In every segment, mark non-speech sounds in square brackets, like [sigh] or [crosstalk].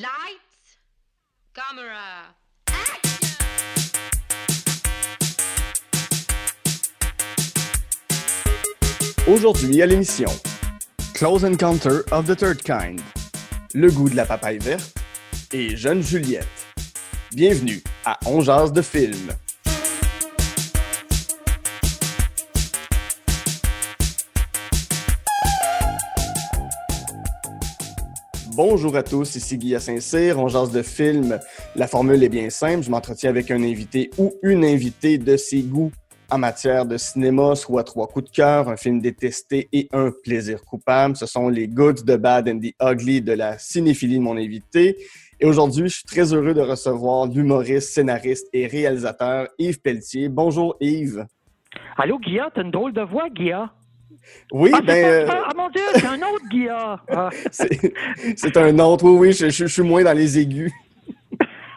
Lights, camera, Aujourd'hui à l'émission Close Encounter of the Third Kind, Le goût de la papaye verte et Jeune Juliette. Bienvenue à On de film. Bonjour à tous, ici Guy Saint-Cyr, on jase de film. La formule est bien simple, je m'entretiens avec un invité ou une invitée de ses goûts en matière de cinéma, soit trois coups de cœur, un film détesté et un plaisir coupable. Ce sont les goods, the bad and the ugly de la cinéphilie de mon invité. Et aujourd'hui, je suis très heureux de recevoir l'humoriste, scénariste et réalisateur Yves Pelletier. Bonjour Yves. Allô, Guilla, t'as une drôle de voix, Guilla? Oui, ah, ben. euh... Ah, mon Dieu, c'est un autre Guilla. Ah. [laughs] c'est un autre, oui, oui, je, je, je, suis moins dans les aigus.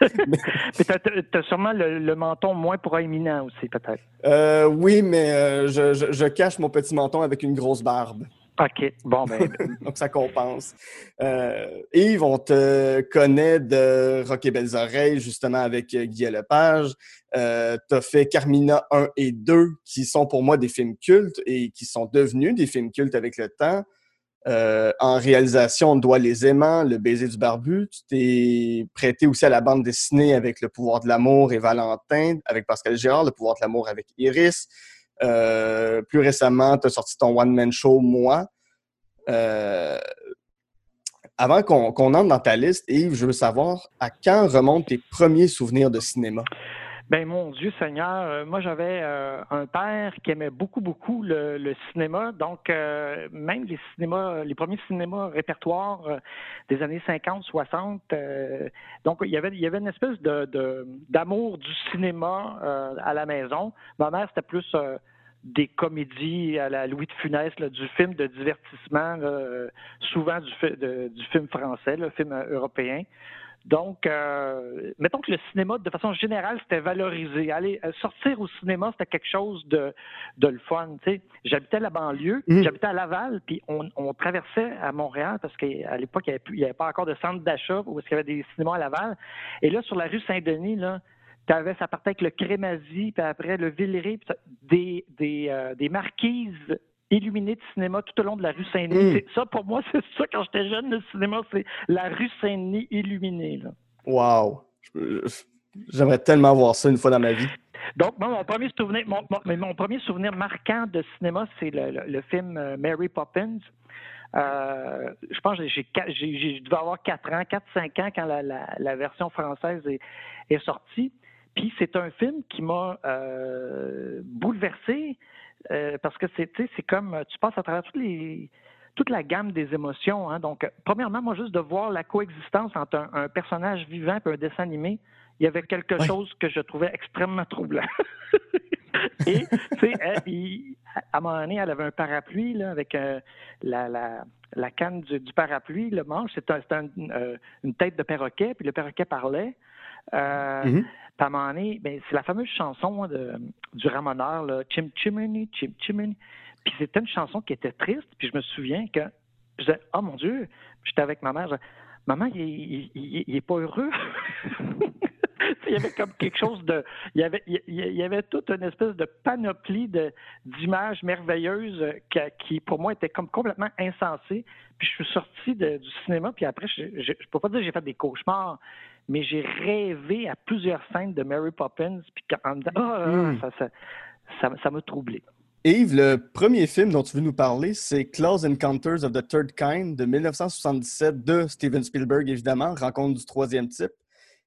[laughs] mais t'as as sûrement le, le, menton moins proéminent aussi, peut-être. Euh, oui, mais euh, je, je, cache mon petit menton avec une grosse barbe. OK. Bon, ben. [laughs] Donc, ça compense. Euh, Yves, on te connaît de Rock et Belles Oreilles, justement, avec Guy Lepage. Euh, tu as fait Carmina 1 et 2, qui sont pour moi des films cultes et qui sont devenus des films cultes avec le temps. Euh, en réalisation, on doit les aimants, Le baiser du barbu. Tu t'es prêté aussi à la bande dessinée avec Le pouvoir de l'amour et Valentin, avec Pascal Gérard, Le pouvoir de l'amour avec Iris. Euh, plus récemment, tu as sorti ton one-man show, Moi. Euh, avant qu'on qu entre dans ta liste, Yves, je veux savoir à quand remontent tes premiers souvenirs de cinéma? Ben mon Dieu Seigneur, euh, moi j'avais euh, un père qui aimait beaucoup beaucoup le, cinéma, donc euh, même les cinémas, les premiers cinémas répertoires des années 50, 60. donc il y avait il y avait une espèce de d'amour du cinéma à la maison. Ma mère c'était plus des comédies à la Louis de Funès, du film de divertissement, souvent du, de, du film français, le film européen. Donc, euh, mettons que le cinéma, de façon générale, c'était valorisé. Aller sortir au cinéma, c'était quelque chose de, de le fun. Tu sais. J'habitais à la banlieue, mmh. j'habitais à Laval, puis on, on, traversait à Montréal parce qu'à l'époque, il n'y avait, avait, pas encore de centre d'achat où il y avait des cinémas à Laval. Et là, sur la rue Saint-Denis, là, avais, ça partait avec le Crémazie, puis après le Villeray, puis des, des, euh, des marquises illuminé de cinéma tout au long de la rue Saint-Denis. Mm. Ça, pour moi, [laughs] c'est ça, quand j'étais jeune, le cinéma, c'est la rue Saint-Denis illuminée. Là. Wow! J'aimerais tellement voir ça une fois dans ma vie. Donc, moi, mon premier souvenir, mon, mon, mon premier souvenir marquant de cinéma, c'est le, le, le, film Mary Poppins. Euh, je pense que j'ai, j'ai, je devais avoir 4 ans, 4-5 ans quand la, la, la version française est, est, sortie. Puis c'est un film qui m'a euh, bouleversé. Euh, parce que c'est, comme tu passes à travers toutes les, toute la gamme des émotions. Hein. Donc, premièrement, moi, juste de voir la coexistence entre un, un personnage vivant et un dessin animé, il y avait quelque oui. chose que je trouvais extrêmement troublant. [laughs] et, tu sais, à un moment donné, elle avait un parapluie là, avec euh, la, la, la, canne du, du, parapluie, le manche, c'était un, un, euh, une tête de perroquet, puis le perroquet parlait. Euh, mm-hmm. à un moment donné, ben, c'est la fameuse chanson de, du ramoneur, Chim Chimney, Chim Chimney. Puis c'était une chanson qui était triste, puis je me souviens que je disais, oh mon Dieu, j'étais avec ma mère, je disais, maman, il, il, il, il est pas heureux. [laughs] il y avait comme quelque chose de. Il y avait, il y avait toute une espèce de panoplie d'images merveilleuses qui, qui, pour moi, était comme complètement insensée. Puis je suis sorti du cinéma, puis après, je ne peux pas dire que j'ai fait des cauchemars, mais j'ai rêvé à plusieurs scènes de Mary Poppins, puis en me disant, oh, mm. ça, ça, ça, ça m'a troublé. Yves, le premier film dont tu veux nous parler, c'est Close Encounters of the Third Kind de 1977 de Steven Spielberg, évidemment, Rencontre du troisième type.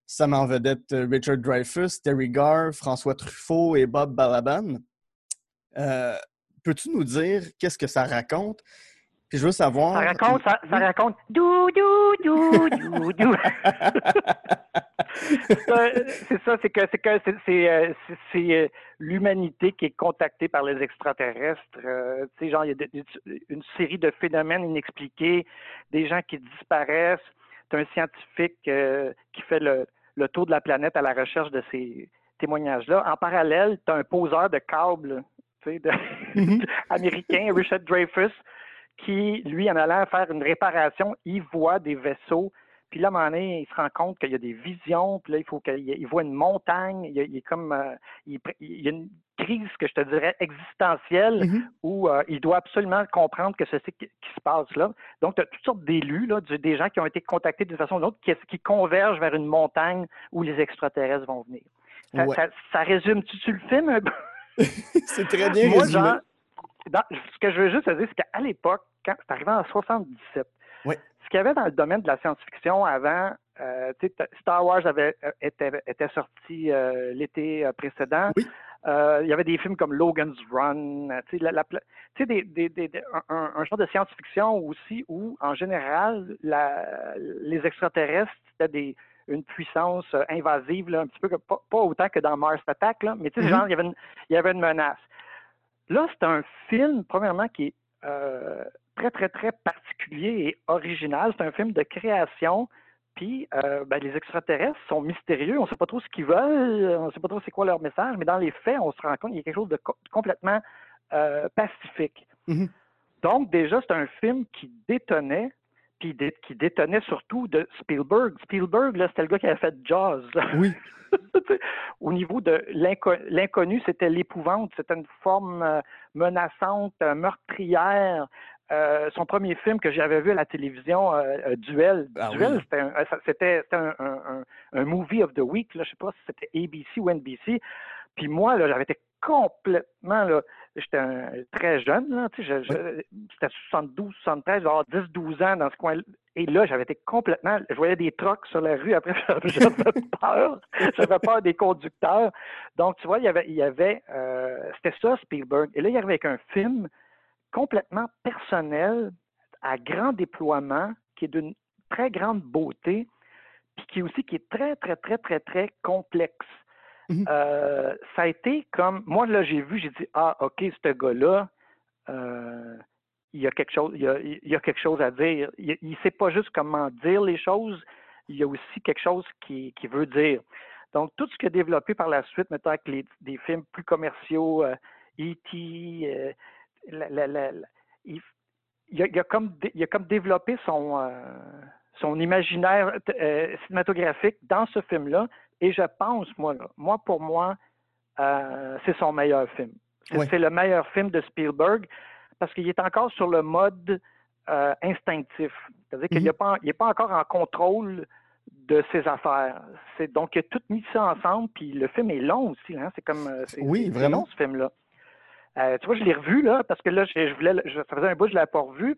Ça met en vedette Richard Dreyfuss, Terry Garr, François Truffaut et Bob Balaban. Euh, Peux-tu nous dire qu'est-ce que ça raconte? Puis je veux savoir. Ça raconte, ça, ça raconte. Dou, dou, dou, dou, dou. [laughs] c'est ça, c'est que c'est que c'est c'est l'humanité qui est contactée par les extraterrestres. Euh, tu sais, genre, il y a de, une série de phénomènes inexpliqués, des gens qui disparaissent. C'est un scientifique euh, qui fait le, le tour de la planète à la recherche de ces témoignages-là. En parallèle, tu as un poseur de câbles tu sais, de, mm -hmm. [laughs] américain, Richard Dreyfuss, qui, lui, en allant faire une réparation, il voit des vaisseaux Puis là, à un moment donné, il se rend compte qu'il y a des visions, puis là, il faut qu'il voit une montagne, il, est comme, euh, il, y a une crise que je te dirais existentielle Mm-hmm. où euh, il doit absolument comprendre que c'est ce qui, qui se passe là. Donc, tu as toutes sortes d'élus, des gens qui ont été contactés d'une façon ou d'une autre, qui, qui convergent vers une montagne où les extraterrestres vont venir. Ça, Ouais. ça- ça résume-tu le film un peu? [laughs] C'est très bien Moi, résumé. genre, dans- ce que je veux juste te dire, c'est qu'à l'époque, quand c'est arrivé en 77, Ouais. ce qu'il y avait dans le domaine de la science-fiction avant, euh, Star Wars avait, euh, était, était sorti euh, l'été précédent. Oui. Euh, il y avait des films comme Logan's Run, la- la des, des- des- des- un, genre de science-fiction aussi où, en général, la- les extraterrestres, c'était une puissance invasive, là, un petit peu pas, pas autant que dans Mars Attack, là, mais Mhm. genre, il y, avait une, il y avait une menace. Là, c'est un film, premièrement, qui est euh, très, très, très particulier et original. C'est un film de création. Puis, euh, ben, les extraterrestres sont mystérieux. On ne sait pas trop ce qu'ils veulent. On ne sait pas trop c'est quoi leur message. Mais dans les faits, on se rend compte qu'il y a quelque chose de co- complètement euh, pacifique. Mhm. Donc, déjà, c'est un film qui détonnait, puis dé- qui détonnait surtout de Spielberg. Spielberg, là, c'était le gars qui avait fait Jaws. là. Oui. [laughs] Au niveau de l'inco- l'inconnu, c'était l'épouvante. C'était une forme euh, menaçante, euh, meurtrière. Euh, son premier film que j'avais vu à la télévision, euh, euh, Duel. Ah Duel, oui. c'était un, un, un- un- movie of the week. Là, je sais pas si c'était ABC ou NBC. Puis moi, là, j'avais été complètement, là, j'étais un- très jeune, là, tu sais, je- c'était 72, 73, j'avais 10, 12 ans dans ce coin Et là, j'avais été complètement, je voyais des trucks sur la rue, après, [laughs] j'avais peur, j'avais peur des conducteurs. Donc, tu vois, il y avait, il y avait euh, c'était ça, Spielberg. Et là, il arrivait avec un film complètement personnel, à grand déploiement, qui est d'une très grande beauté, puis qui est aussi qui est très, très, très, très, très complexe. Mhm. Euh, ça a été comme, moi, là, j'ai vu, j'ai dit, ah, OK, ce gars-là, euh, il y a quelque chose, il quelque chose à dire. Il ne sait pas juste comment dire les choses, il y a aussi quelque chose qui, qui veut dire. Donc, tout ce qui a développé par la suite, maintenant avec les, des films plus commerciaux, E.T., euh, la- il, a, comme, il a comme développé son, son imaginaire cinématographique dans ce film-là. Et je pense, moi, là, moi pour moi, euh, c'est son meilleur film. C'est le meilleur film de Spielberg parce qu'il est encore sur le mode euh, instinctif. C'est-à-dire qu'il Mhm. n'est pas, encore en contrôle de ses affaires. C'est donc il a tout mis ça ensemble, puis le film est long aussi. Hein? C'est comme euh, Oui, vraiment. long ce film-là. Euh, tu vois, je l'ai revu là parce que là, je, je voulais, je- ça faisait un bout que je l'avais pas revu.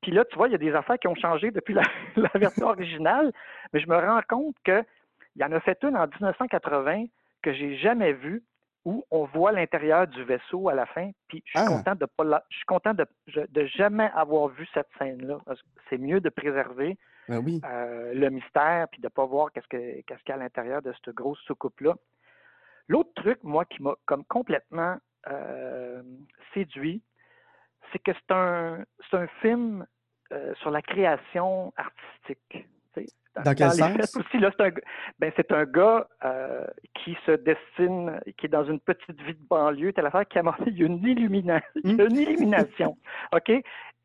Puis là, tu vois, il y a des affaires qui ont changé depuis la, [laughs] la version originale, mais je me rends compte que il y en a fait une en 1980 que j'ai jamais vue où on voit l'intérieur du vaisseau à la fin. Puis je suis Ah. content de pas la- je suis content de, de jamais avoir vu cette scène-là. parce que C'est mieux de préserver Ben oui. euh, le mystère puis de ne pas voir qu'est-ce que- qu'est-ce qu'il y a à l'intérieur de cette grosse soucoupe-là. L'autre truc, moi, qui m'a comme complètement euh, séduit, c'est que c'est un, c'est un film euh, sur la création artistique. Dans quel sens? faits aussi, là, c'est un, ben, c'est un gars euh, qui se destine, qui est dans une petite vie de banlieue, telle affaire qu'il a il y a une, illumina- a une illumination. [laughs] OK?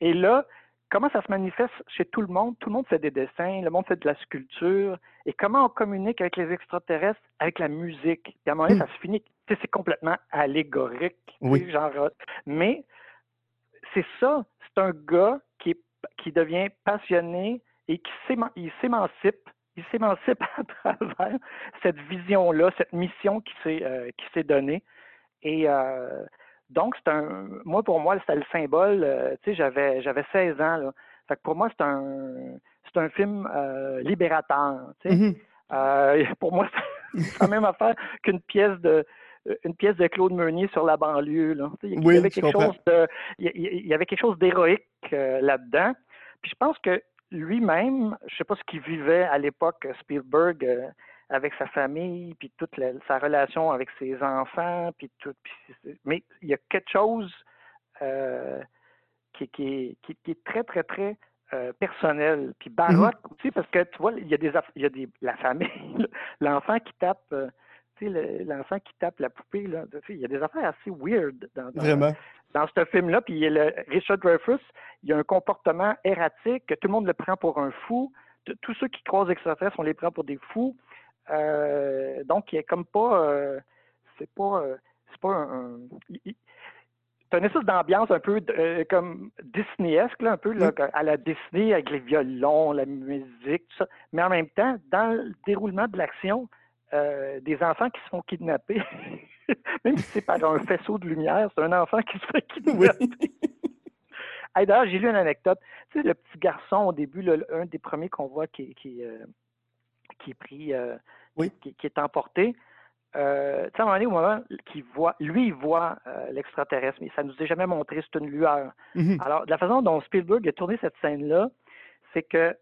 Et là, comment ça se manifeste chez tout le monde? Tout le monde fait des dessins, le monde fait de la sculpture. Et comment on communique avec les extraterrestres? Avec la musique. Puis à un moment donné, ça se finit. C'est complètement allégorique. Oui. Genre, euh, mais c'est ça. C'est un gars qui, est- qui devient passionné et qui s'émancipe. Il s'émancipe [laughs] à travers cette vision-là, cette mission qui s'est euh, qui s'est donnée. Et euh, donc, c'est un. Moi, pour moi, c'était le symbole. euh, tu sais, j'avais j'avais 16 ans. Là. Fait que pour moi, c'est un c'est un film euh, libérateur. tu sais. Mhm. Euh, pour moi, c'est [laughs] la même affaire qu'une pièce de une pièce de Claude Meunier sur la banlieue. Là. Tu sais, Il y Oui, avait quelque chose de, il y- il y avait quelque chose d'héroïque euh, là-dedans. Puis je pense que lui-même, je sais pas ce qu'il vivait à l'époque, Spielberg, euh, avec sa famille, puis toute la- sa relation avec ses enfants, puis tout. puis mais il y a quelque chose euh, qui, qui est, qui- qui est très, très, très euh, personnel, puis baroque aussi, parce que tu vois, il y a des, il y a des la famille, [laughs] l'enfant qui tape, euh, le- l'enfant qui tape la poupée, là, il y a des affaires assez weird dans, dans, Vraiment. dans ce film-là. Puis il y a le- Richard Dreyfuss, il a un comportement erratique, que tout le monde le prend pour un fou. tous ceux qui croisent extraterrestres, on les prend pour des fous. donc, il n'y a comme pas. c'est pas. c'est pas un. c'est une espèce d'ambiance un peu comme Disneyesque, un peu à la Disney avec les violons, la musique, tout ça. Mais en même temps, dans le déroulement de l'action, des enfants qui se font kidnapper. [laughs] Même si c'est par un faisceau de lumière, c'est un enfant qui se fait kidnapper. [laughs] D'ailleurs, j'ai lu une anecdote. Tu sais, le petit garçon, au début, un des premiers qu'on voit qui, qui, euh, qui est pris, euh, qui, est emporté, euh, tu sais, à un moment donné, au moment qu'il voit, lui, il voit l'extraterrestre, mais ça ne nous est jamais montré, c'est une lueur. Mm-hmm. Alors, de la façon dont Spielberg a tourné cette scène-là, c'est que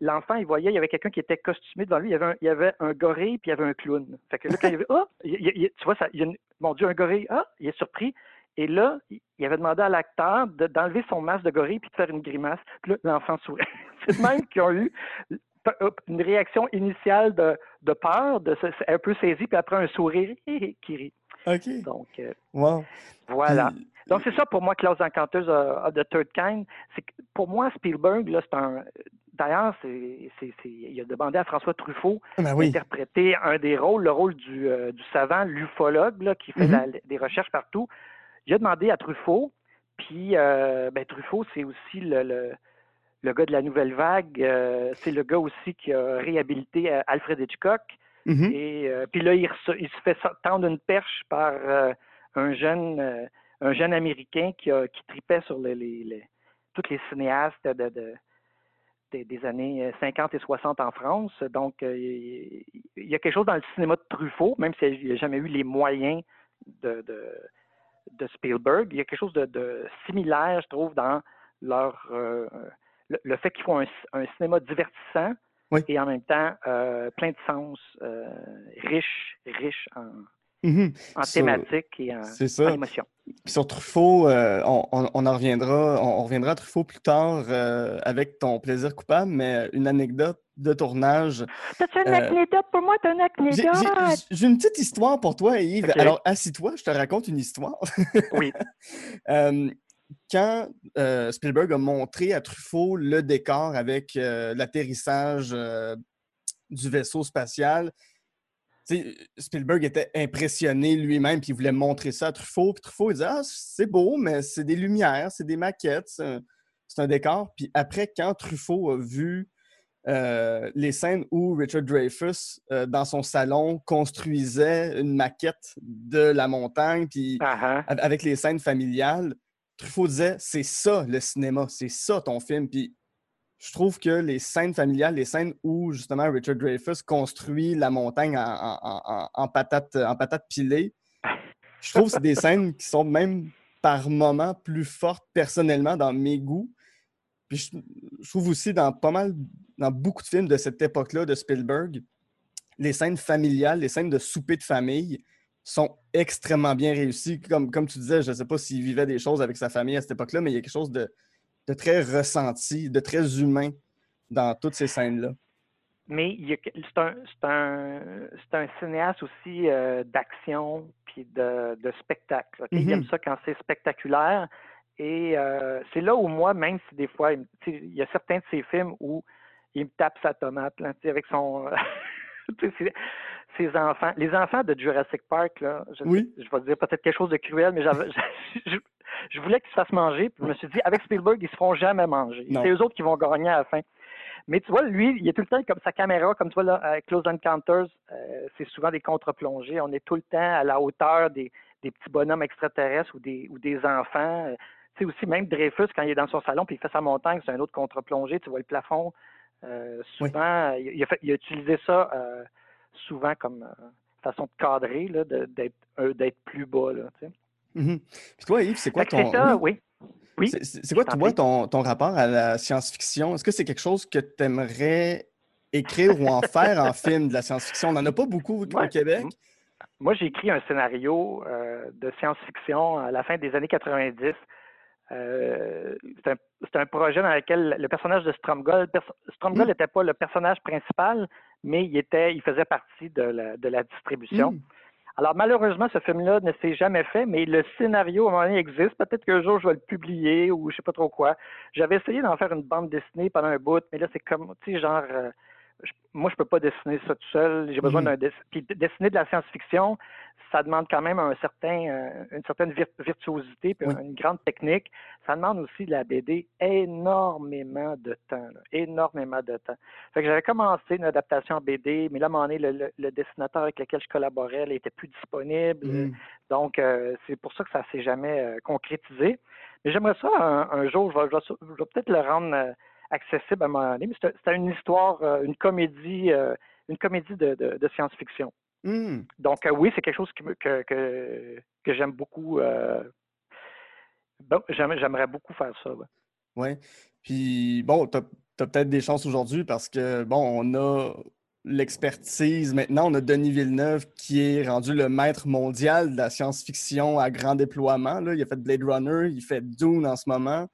l'enfant, il voyait, il y avait quelqu'un qui était costumé devant lui, il y avait un, il y avait un gorille, puis il y avait un clown. Fait que là, quand il y avait, oh, tu vois, ça, il y a mon Dieu, un gorille, ah, il est surpris. Et là, il avait demandé à l'acteur d'enlever son masque de gorille puis de faire une grimace. Puis là, l'enfant sourit. [laughs] C'est même qu'ils ont eu une réaction initiale de, peur, de un peu saisi, puis après un sourire [laughs] qui rit. OK. Donc, euh, wow. voilà. Donc, c'est ça pour moi, Klaus Encanteuse of the Third Kind. Pour moi, Spielberg, là, c'est un. D'ailleurs, il a demandé à François Truffaut ah, ben d'interpréter un des rôles, le rôle du, euh, du savant, l'ufologue, qui fait mm-hmm. des recherches partout. Il a demandé à Truffaut, puis euh, ben, Truffaut, c'est aussi le, le, gars de la nouvelle vague. Euh, c'est le gars aussi qui a réhabilité Alfred Hitchcock. Mm-hmm. Et puis là, il, se fait tendre une perche par un jeune un jeune Américain qui, a, qui tripait sur les, les, tous les cinéastes de, des, années 50 et 60 en France. Donc, il y a quelque chose dans le cinéma de Truffaut, même s'il n'a jamais eu les moyens de, Spielberg. Il y a quelque chose de, similaire, je trouve, dans leur euh, le, fait qu'ils font un, cinéma divertissant et en même temps euh, plein de sens, euh, riche, riche en, mm-hmm. thématique et en, en émotion. Sur Truffaut, on, en reviendra, on, reviendra à Truffaut plus tard avec ton plaisir coupable, mais une anecdote de tournage. T'as-tu une anecdote pour moi? T'as une anecdote? J'ai une petite histoire pour toi, Yves. Alors, assis-toi, je te raconte une histoire. oui. [laughs] Euh, quand euh, Spielberg a montré à Truffaut le décor avec euh, l'atterrissage du vaisseau spatial, Spielberg était impressionné lui-même, puis il voulait montrer ça à Truffaut. Puis Truffaut, il disait Ah, c'est beau, mais c'est des lumières, c'est des maquettes, c'est un décor. Puis après, quand Truffaut a vu euh, les scènes où Richard Dreyfuss, euh, dans son salon, construisait une maquette de la montagne, puis ah. avec les scènes familiales, Truffaut disait c'est ça le cinéma, c'est ça ton film. Puis je trouve que les scènes familiales, les scènes où justement Richard Dreyfuss construit la montagne en, en, patate, en patate pilée, je trouve que c'est des [laughs] scènes qui sont même par moments plus fortes personnellement dans mes goûts. Puis je trouve aussi dans pas mal dans beaucoup de films de cette époque-là de Spielberg, les scènes familiales, les scènes de souper de famille sont extrêmement bien réussies. Comme, comme tu disais, je ne sais pas s'il vivait des choses avec sa famille à cette époque-là, mais il y a quelque chose de, très ressenti, de très humain dans toutes ces scènes-là. Mais c'est un, un, cinéaste aussi euh, d'action puis de, spectacle. Il aime mm-hmm. ça quand c'est spectaculaire. Et euh, c'est là où moi, même si des fois, il y a certains de ces films où il me tape sa tomate là, avec son. [laughs] ses, enfants. Les enfants de Jurassic Park, là, je, je vais dire peut-être quelque chose de cruel, mais [laughs] je, voulais qu'ils se fassent manger. Puis je me suis dit, avec Spielberg, ils se feront jamais manger. C'est eux autres qui vont gagner à la fin. Mais tu vois, lui, il est tout le temps comme sa caméra, comme tu vois là, avec Close Encounters, euh, c'est souvent des contre-plongées. On est tout le temps à la hauteur des, petits bonhommes extraterrestres ou des, ou des enfants. Tu sais, aussi, même Dreyfus, quand il est dans son salon puis il fait sa montagne, c'est un autre contre-plongée. Tu vois le plafond euh, souvent, il, a utilisé ça euh, souvent comme euh, façon de cadrer, d'être plus bas. Là, mm-hmm. Puis toi, Yves, c'est quoi ton. oui. oui. C'est quoi, toi, ton, ton, rapport à la science-fiction? Est-ce que c'est quelque chose que tu aimerais écrire ou en faire en film de la science-fiction? On n'en a pas beaucoup au Québec. Moi, j'ai écrit un scénario de science-fiction à la fin des années 90 euh, c'est un, projet dans lequel le personnage de Stromgol, Stromgol n'était mm. pas le personnage principal, mais il était, il faisait partie de la, distribution. Mm. Alors, malheureusement, ce film-là ne s'est jamais fait, mais le scénario, à un moment donné, existe. Peut-être qu'un jour, je vais le publier ou je sais pas trop quoi. J'avais essayé d'en faire une bande dessinée pendant un bout, mais là, c'est comme, tu sais, genre, euh, moi, je peux pas dessiner ça tout seul. J'ai besoin mhm. d'un Puis dessiner de la science-fiction, ça demande quand même un certain, euh, une certaine virtuosité puis une grande technique. Ça demande aussi de la BD énormément de temps, énormément de temps. Fait que j'avais commencé une adaptation en BD, mais là, à un moment donné, le, dessinateur avec lequel je collaborais, il était plus disponible. Mhm. Donc, euh, c'est pour ça que ça s'est jamais euh, concrétisé. Mais j'aimerais ça un, jour, je vais, je vais peut-être le rendre accessible à un moment donné. Mais c'était une histoire, euh, une comédie, euh, une comédie de, science-fiction. Mmh. Donc euh, oui, c'est quelque chose que, que, j'aime beaucoup. j'aimerais beaucoup faire ça. Oui. Puis bon, tu as, peut-être des chances aujourd'hui parce que bon, on a l'expertise maintenant. On a Denis Villeneuve qui est rendu le maître mondial de la science-fiction à grand déploiement. Là. Il a fait Blade Runner, il fait Dune en ce moment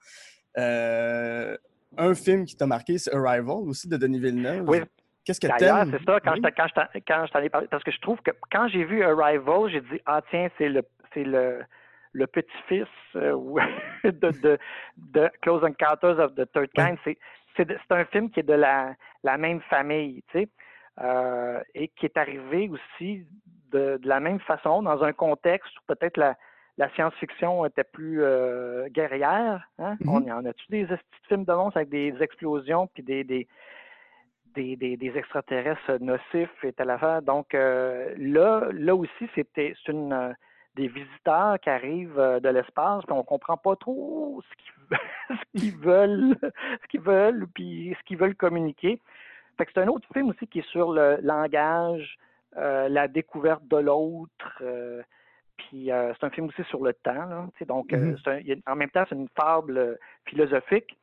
un film qui t'a marqué, c'est Arrival aussi de Denis Villeneuve. Oui. Qu'est-ce que t'aimes? c'est ça, quand, je quand, t'en ai parlé, parce que je trouve que quand j'ai vu Arrival, j'ai dit, ah tiens, c'est le, c'est le, le petit-fils euh, [laughs] de, de, Close Encounters of the Third Kind. C'est, c'est, un film qui est de la, la même famille, tu sais, euh, et qui est arrivé aussi de, de, la même façon, dans un contexte où peut-être la, la science-fiction était plus euh, guerrière. Hein? Mm-hmm. On y en a-tu des films de monstres avec des explosions puis des, des, des, extraterrestres nocifs et telle affaire? Donc euh, là, là aussi, c'était c'est une euh, des visiteurs qui arrivent de l'espace, puis on comprend pas trop [laughs] ce qu'ils veulent, ce qu'ils veulent, puis ce qu'ils veulent communiquer. Fait que c'est un autre film aussi qui est sur le langage, la découverte de l'autre. Puis euh, c'est un film aussi sur le temps. Là, donc, euh, mm-hmm. en même temps, c'est une fable euh, philosophique.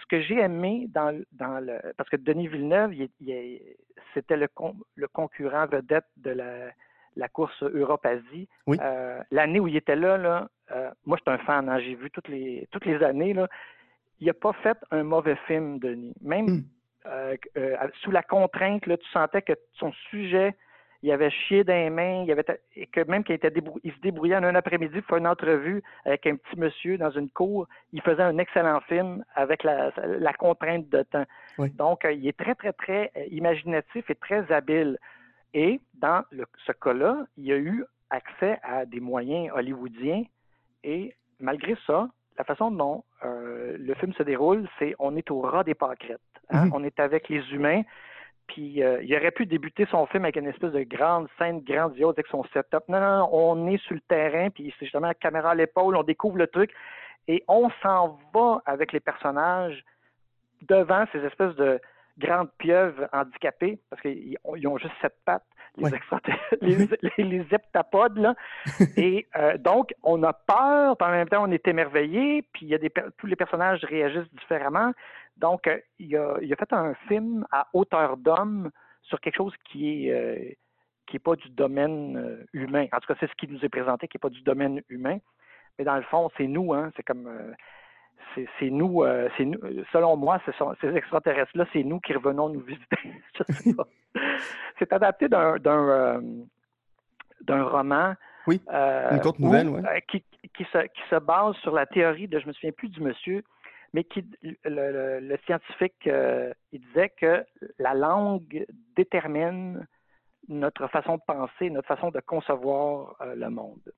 Ce que j'ai aimé dans, dans le. Parce que Denis Villeneuve, c'était le, le concurrent vedette de la, la course Europe-Asie. L'année où il était là, là moi, je suis un fan. Hein, j'ai vu toutes les, toutes les années. Là, il n'a pas fait un mauvais film, Denis. Même mm. sous la contrainte, là, tu sentais que son sujet il avait chié dans les mains, il avait et que même qu'il était il se débrouillait en un après-midi pour faire une entrevue avec un petit monsieur dans une cour, il faisait un excellent film avec la, contrainte de temps. Donc, euh, il est très, très, très euh, imaginatif et très habile. Et dans ce cas-là, il a eu accès à des moyens hollywoodiens et malgré ça, la façon dont euh, le film se déroule, c'est on est au ras des pâquerettes. Hein? Mm-hmm. On est avec les humains. Puis euh, il aurait pu débuter son film avec une espèce de grande scène grandiose avec son setup. Non, non, non, on est sur le terrain, puis c'est justement la caméra à l'épaule, on découvre le truc, et on s'en va avec les personnages devant ces espèces de grandes pieuvres handicapées, parce qu'ils ont juste sept pattes, les, [laughs] les, heptapodes, là. [laughs] et euh, donc, on a peur, puis en même temps, on est émerveillé, puis il y a des, tous les personnages réagissent différemment. Donc, euh, il, a, il, a, fait un film à hauteur d'homme sur quelque chose qui est euh, qui n'est pas du domaine euh, humain. En tout cas, c'est ce qui nous est présenté, qui n'est pas du domaine humain. Mais dans le fond, c'est nous, hein. C'est comme c'est nous, nous, selon moi, ce sont, ces extraterrestres-là, c'est nous qui revenons nous visiter. [laughs] c'est adapté d'un d'un roman. Oui. une courte nouvelle, oui. qui, qui, se, qui se base sur la théorie de, je me souviens plus du monsieur, mais qui, le, scientifique, euh, il disait que la langue détermine notre façon de penser, notre façon de concevoir euh, le monde.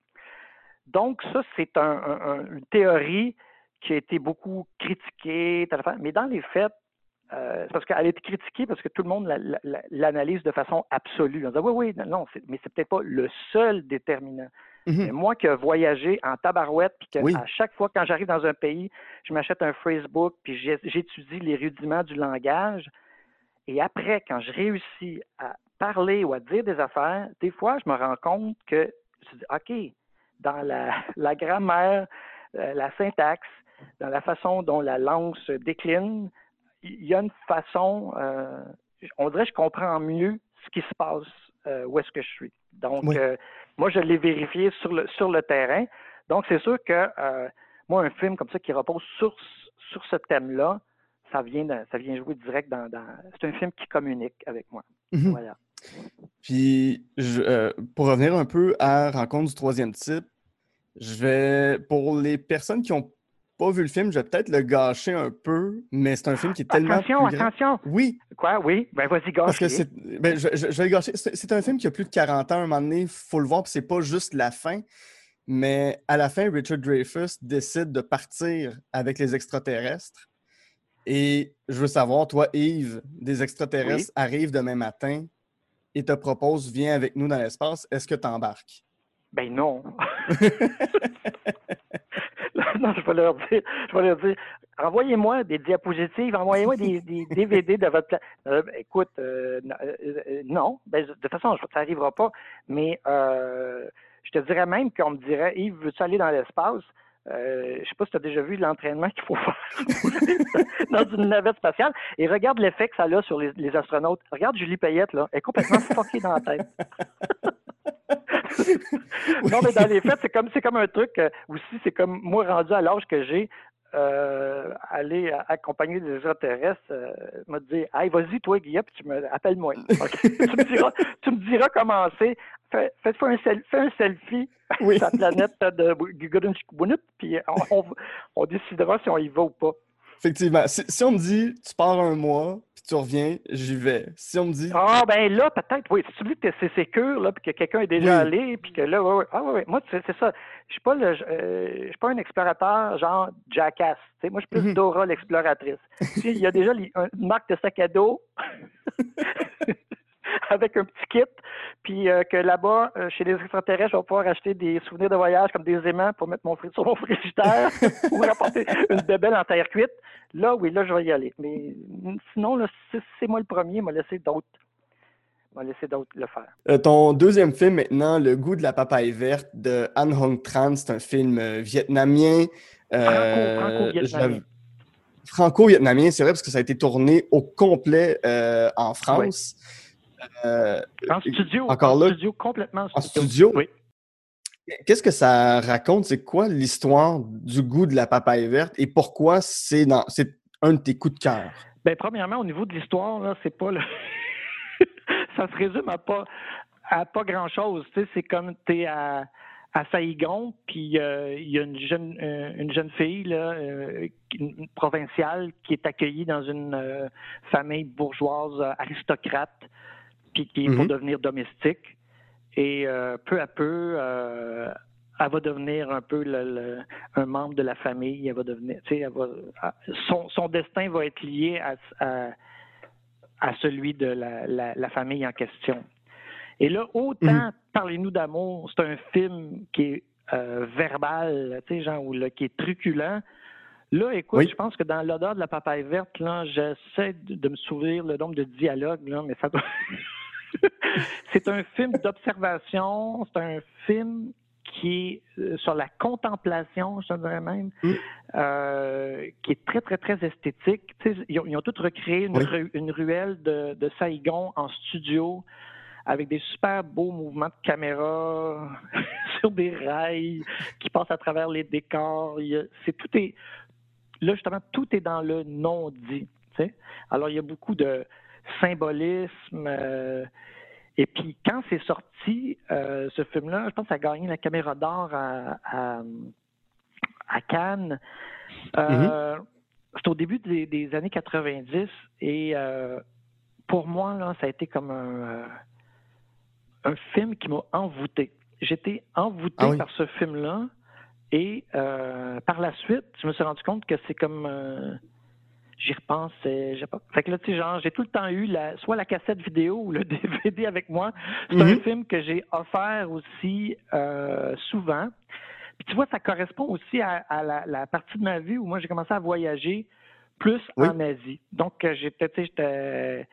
Donc, ça, c'est une théorie qui a été beaucoup critiquée, mais dans les faits, euh, parce qu'elle a été critiquée parce que tout le monde l'analyse de façon absolue. On dit oui, oui, non, mais c'est peut-être pas le seul déterminant. Mhm. moi qui ai voyagé en tabarouette, puis que à chaque fois quand j'arrive dans un pays, je m'achète un Facebook, puis j'étudie les rudiments du langage. Et après, quand je réussis à parler ou à dire des affaires, des fois, je me rends compte que, je dis, OK, dans la, [laughs] grammaire, euh, la syntaxe, dans la façon dont la langue se décline, il y a une façon, euh, on dirait que je comprends mieux ce qui se passe euh, où est-ce que je suis. Donc, euh, moi, je l'ai vérifié sur le, sur le terrain. Donc, c'est sûr que euh, moi, un film comme ça qui repose sur, sur ce thème-là, ça vient, ça vient jouer direct dans. c'est un film qui communique avec moi. Mhm. Voilà. Puis, je, pour revenir un peu à Rencontre du troisième type, je vais, pour les personnes qui n'ont pas vu le film, je vais peut-être le gâcher un peu, mais c'est un film qui est tellement. Attention, plus grand. attention! Oui, Quoi, oui? Ben vas-y, parce que gâche. c'est. Ben, je, je- je vais le gâcher. C'est un film qui a plus de 40 ans, à un moment donné, il faut le voir, puis c'est pas juste la fin. Mais à la fin, Richard Dreyfuss décide de partir avec les extraterrestres. Et je veux savoir, toi, Yves, des extraterrestres arrivent demain matin et te proposent, viens avec nous dans l'espace. Est-ce que tu embarques? Ben non. [laughs] [laughs] [laughs] non, je vais leur dire, je vais leur dire, envoyez-moi des diapositives, envoyez-moi des, [laughs] des DVD de votre Euh, écoute, euh, euh, euh, non, ben, de toute façon, ça n'arrivera pas, mais je te dirais même qu'on me dirait, Yves, veux-tu aller dans l'espace? Euh, je sais pas si tu as déjà vu l'entraînement qu'il faut faire [laughs] dans une navette spatiale. Et regarde l'effet que ça a sur les, les astronautes. Regarde Julie Payette, là. Elle est complètement fuckée dans la tête. [laughs] non, mais dans les faits, c'est comme, comme un truc euh, aussi, c'est comme moi rendu à l'âge que j'ai, euh, aller accompagner des extraterrestres, euh, me dire Hey, vas-y, toi, Guillaume, puis tu me appelle-moi. [laughs] Tu, me diras, tu me diras comment c'est. Fais, fais, un, sel- fais un selfie Oui. sur la planète de Guggenheim, puis on, on, on décidera si on y va ou pas. Effectivement. Si, si on me dit, tu pars un mois, puis tu reviens, j'y vais. Si on me dit, Ah, ben là, peut-être, oui. Si tu me dis que c'est sécure, là, puis que quelqu'un est déjà Oui. allé, puis que là, ouais, ouais. Ah, ouais, ouais. Moi, c'est c'est ça. Je suis pas le, euh, pas un explorateur genre Jackass. Tu sais, moi, je suis plus Mhm. Dora l'exploratrice. Il y a déjà une marque de sac à dos [laughs] [laughs] avec un petit kit, puis euh, que là-bas, euh, chez les extraterrestres, je vais pouvoir acheter des souvenirs de voyage comme des aimants pour mettre mon sur mon [laughs] frigidaire [laughs] ou rapporter une bébelle en terre cuite. Là, oui, là, je vais y aller. Mais sinon, là, c'est moi le premier, m'a laissé d'autres. m'a laissé d'autres le faire. Euh, ton deuxième film maintenant, Le goût de la papaye verte de Han Hong Tran, c'est un film euh, vietnamien. euh, Franco-vietnamien. Franco-vietnamien, c'est vrai, parce que ça a été tourné au complet en France. Euh, En studio, encore en là, studio, complètement en studio? Oui. Qu'est-ce que ça raconte? C'est quoi l'histoire du goût de la papaye verte et pourquoi c'est dans c'est un de tes coups de cœur? Ben, premièrement, au niveau de l'histoire, là, c'est pas le. [laughs] ça se résume à pas à pas grand chose. Tu sais, c'est comme tu es à, à Saïgon, puis euh, il y a une jeune euh, une jeune fille là, euh, une provinciale qui est accueillie dans une euh, famille bourgeoise euh, aristocrate, puis qui est pour devenir domestique. Et euh, peu à peu, euh, elle va devenir un peu le- le- un membre de la famille. Elle va devenir, elle va- à- son, son destin va être lié à, à, à celui de la, la- la famille en question. Et là, autant Mhm. Parlez-nous d'amour, c'est un film qui est euh, verbal, tu sais, genre, ou là, qui est truculent. Là, écoute, Oui. je pense que dans l'odeur de la papaye verte, là, j'essaie de, de me souvenir le nombre de dialogues, là, mais ça doit- [laughs] c'est un film d'observation, c'est un film qui est euh, sur la contemplation, je te dirais même, Mm. euh, qui est très, très, très esthétique. Ils, ont, ils ont tous recréé une, Oui. ru- une ruelle de, de Saigon en studio avec des super beaux mouvements de caméra [laughs] sur des rails qui passent à travers les décors. C'est tout est là justement tout est dans le non dit. Alors il y a beaucoup de symbolisme. euh, et puis quand c'est sorti, euh, ce film-là, je pense que ça a gagné la caméra d'or à, à, à Cannes. Euh, C'est au début des, des années 90 et euh, pour moi, là, ça a été comme un, un film qui m'a envoûté. J'étais envoûté Ah oui. par ce film-là et par la suite, je me suis rendu compte que c'est comme. Euh, J'y repense, j'ai pas. Fait que là, tu sais, genre, j'ai tout le temps eu la, soit la cassette vidéo ou le [laughs] DVD avec moi. C'est un Mhm. film que j'ai offert aussi euh, souvent. Puis tu vois, ça correspond aussi à, à la, la partie de ma vie où moi j'ai commencé à voyager plus Oui. en Asie. Donc euh, j'étais, tu sais, j'étais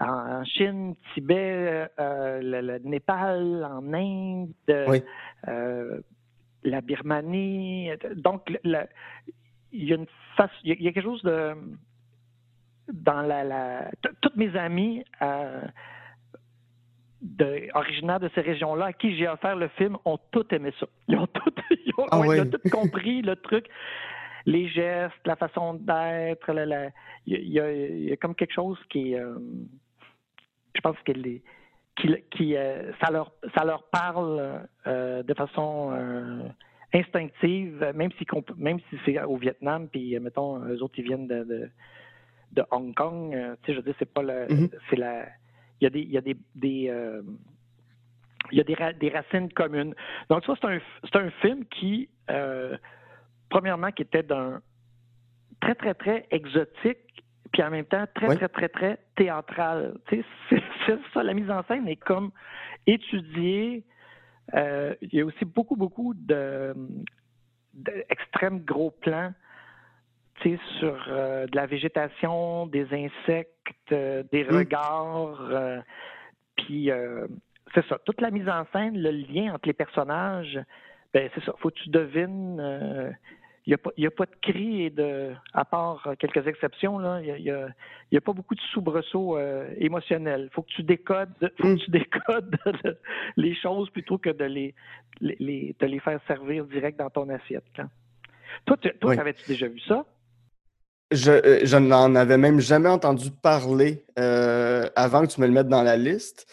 en Chine, Tibet, euh, le, le Népal, en Inde, Oui. euh, la Birmanie. Donc le- il y a une face, il y a, il y a quelque chose de dans la, la toutes mes amis euh, de, originaires de ces régions-là à qui j'ai offert le film ont tout aimé ça. Ils ont tout, [laughs] ils ont, Ah ils ont tout compris le truc, les gestes, la façon d'être. la- la- Il y, a, il y comme quelque chose qui euh, je pense que les qui, ça, leur, ça leur parle de façon instinctive, même si, même si c'est au Vietnam, puis mettons, eux autres, ils viennent de, de, Hong Kong. tu sais, je veux dire, c'est pas le. Mm-hmm. C'est la. Il y a des. Il y a des, des il y a des, racines communes. Donc, ça, c'est un, un, film qui, euh, premièrement, qui était d'un très, très, très exotique, puis en même temps très, très, très, très théâtral. Tu sais, c'est ça, la mise en scène est comme étudiée. Euh, il y a aussi beaucoup, beaucoup de, d'extrêmes gros plans sur euh, de la végétation, des insectes, des mm. regards. puis c'est ça. Toute la mise en scène, le lien entre les personnages, ben c'est ça. Faut que tu devines. Euh, il n'y a, pas de cris et de, à part quelques exceptions, là, il n'y a, a, pas beaucoup de soubresauts euh, émotionnels. Il faut que tu décodes, faut que tu [laughs] décodes les choses plutôt que de les, les, de les faire servir direct dans ton assiette. Toi, toi avais-tu déjà vu ça? Je, euh, je n'en avais même jamais entendu parler avant que tu me le mettes dans la liste.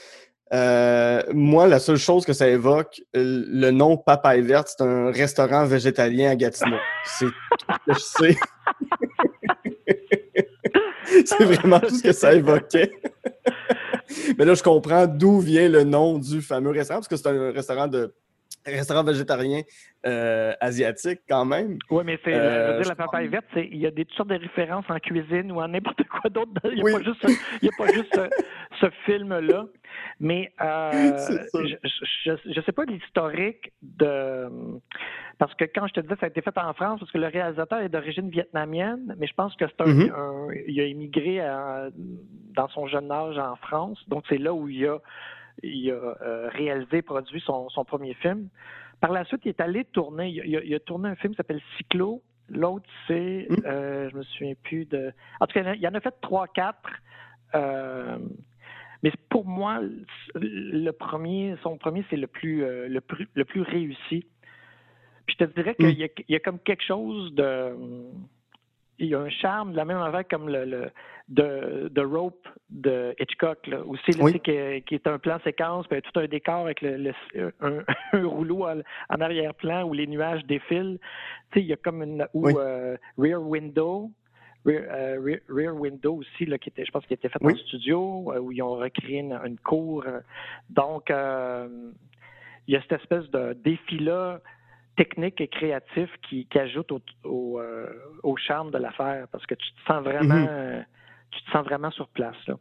Euh, moi, la seule chose que ça évoque, euh, le nom Papaye Verte, c'est un restaurant végétalien à Gatineau. C'est tout ce que je sais. [laughs] c'est vraiment tout ce que ça évoquait. [laughs] Mais là, je comprends d'où vient le nom du fameux restaurant, parce que c'est un restaurant de restaurant végétarien euh, asiatique quand même. Oui, mais c'est euh, la papaye verte, il y a des toutes sortes de références en cuisine ou en n'importe quoi d'autre. [laughs] Il n'y a pas juste ce, film-là. Mais euh, [laughs] je ne sais pas l'historique de. Parce que quand je te disais, ça a été fait en France, parce que le réalisateur est d'origine vietnamienne, mais je pense que c'est un, mm-hmm. Il a immigré dans son jeune âge en France. Donc, c'est là où il a il a euh, réalisé, produit son, premier film. Par la suite, il est allé tourner. Il, a, tourné un film qui s'appelle Cyclo. L'autre, c'est, hmm. euh, je me souviens plus de. En tout cas, il en a fait trois, quatre. Euh, mais pour moi, le premier, son premier, c'est le plus, le plus, le plus réussi. Puis je te dirais qu'il y, y, a comme quelque chose de il y a un charme de la même manière comme le, de, Rope de Hitchcock, là, aussi, qui, est, un plan séquence, puis tout un décor avec le, [laughs] un, rouleau en, arrière-plan où les nuages défilent. il y a comme une. Ou euh, Rear Window. Euh, Rear, Window aussi, là, qui était, je pense qu'il était fait en studio, euh, où ils ont recréé une, cour. Donc, il y a cette espèce de défi-là technique et créatif qui, ajoute euh, au, charme de l'affaire parce que tu te sens vraiment, mhm. euh, tu te sens vraiment sur place. Là.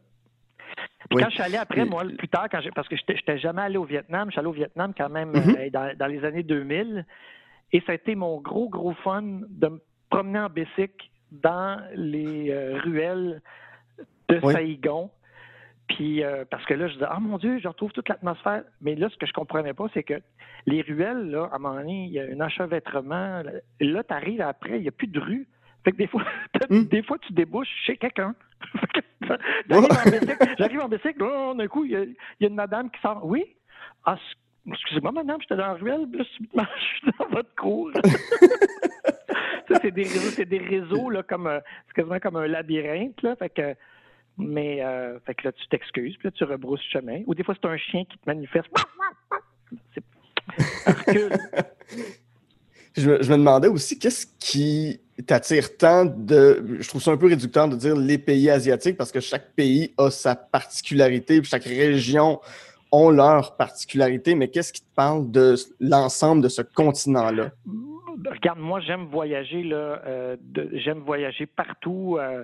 Quand je suis allé après, moi, plus tard, quand parce que je n'étais jamais allé au Vietnam, je suis allé au Vietnam quand même mhm. euh, dans, les années 2000, et ça a été mon gros, gros fun de me promener en bicycle dans les ruelles de Saigon puis euh, parce que là, je disais, ah mon Dieu, je retrouve toute l'atmosphère. Mais là, ce que je comprenais pas, c'est que les ruelles, là, à un moment donné, il y a un enchevêtrement. Là, tu arrives après, il n'y a plus de rue. Fait que des fois, [laughs] hmm. des fois tu débouches chez quelqu'un. [laughs] [laughs] J'arrive en bicycle, oh, d'un coup, il y, a, une madame qui sort. Oui? Ah, excusez-moi, madame, j'étais dans la ruelle, là, je suis dans votre cour. C'est des réseaux, c'est des réseaux, là, comme, euh, c'est quasiment comme un labyrinthe, là. Fait que, mais euh, fait que là, tu t'excuses, puis là, tu rebrousses chemin. Ou des fois, c'est un chien qui te manifeste. C'est je, me, je me demandais aussi, qu'est-ce qui t'attire tant de. Je trouve ça un peu réducteur de dire les pays asiatiques parce que chaque pays a sa particularité, chaque région ont leur particularité, mais qu'est-ce qui te parle de l'ensemble de ce continent-là? Regarde, moi, j'aime voyager, là. Euh, j'aime voyager partout. Euh,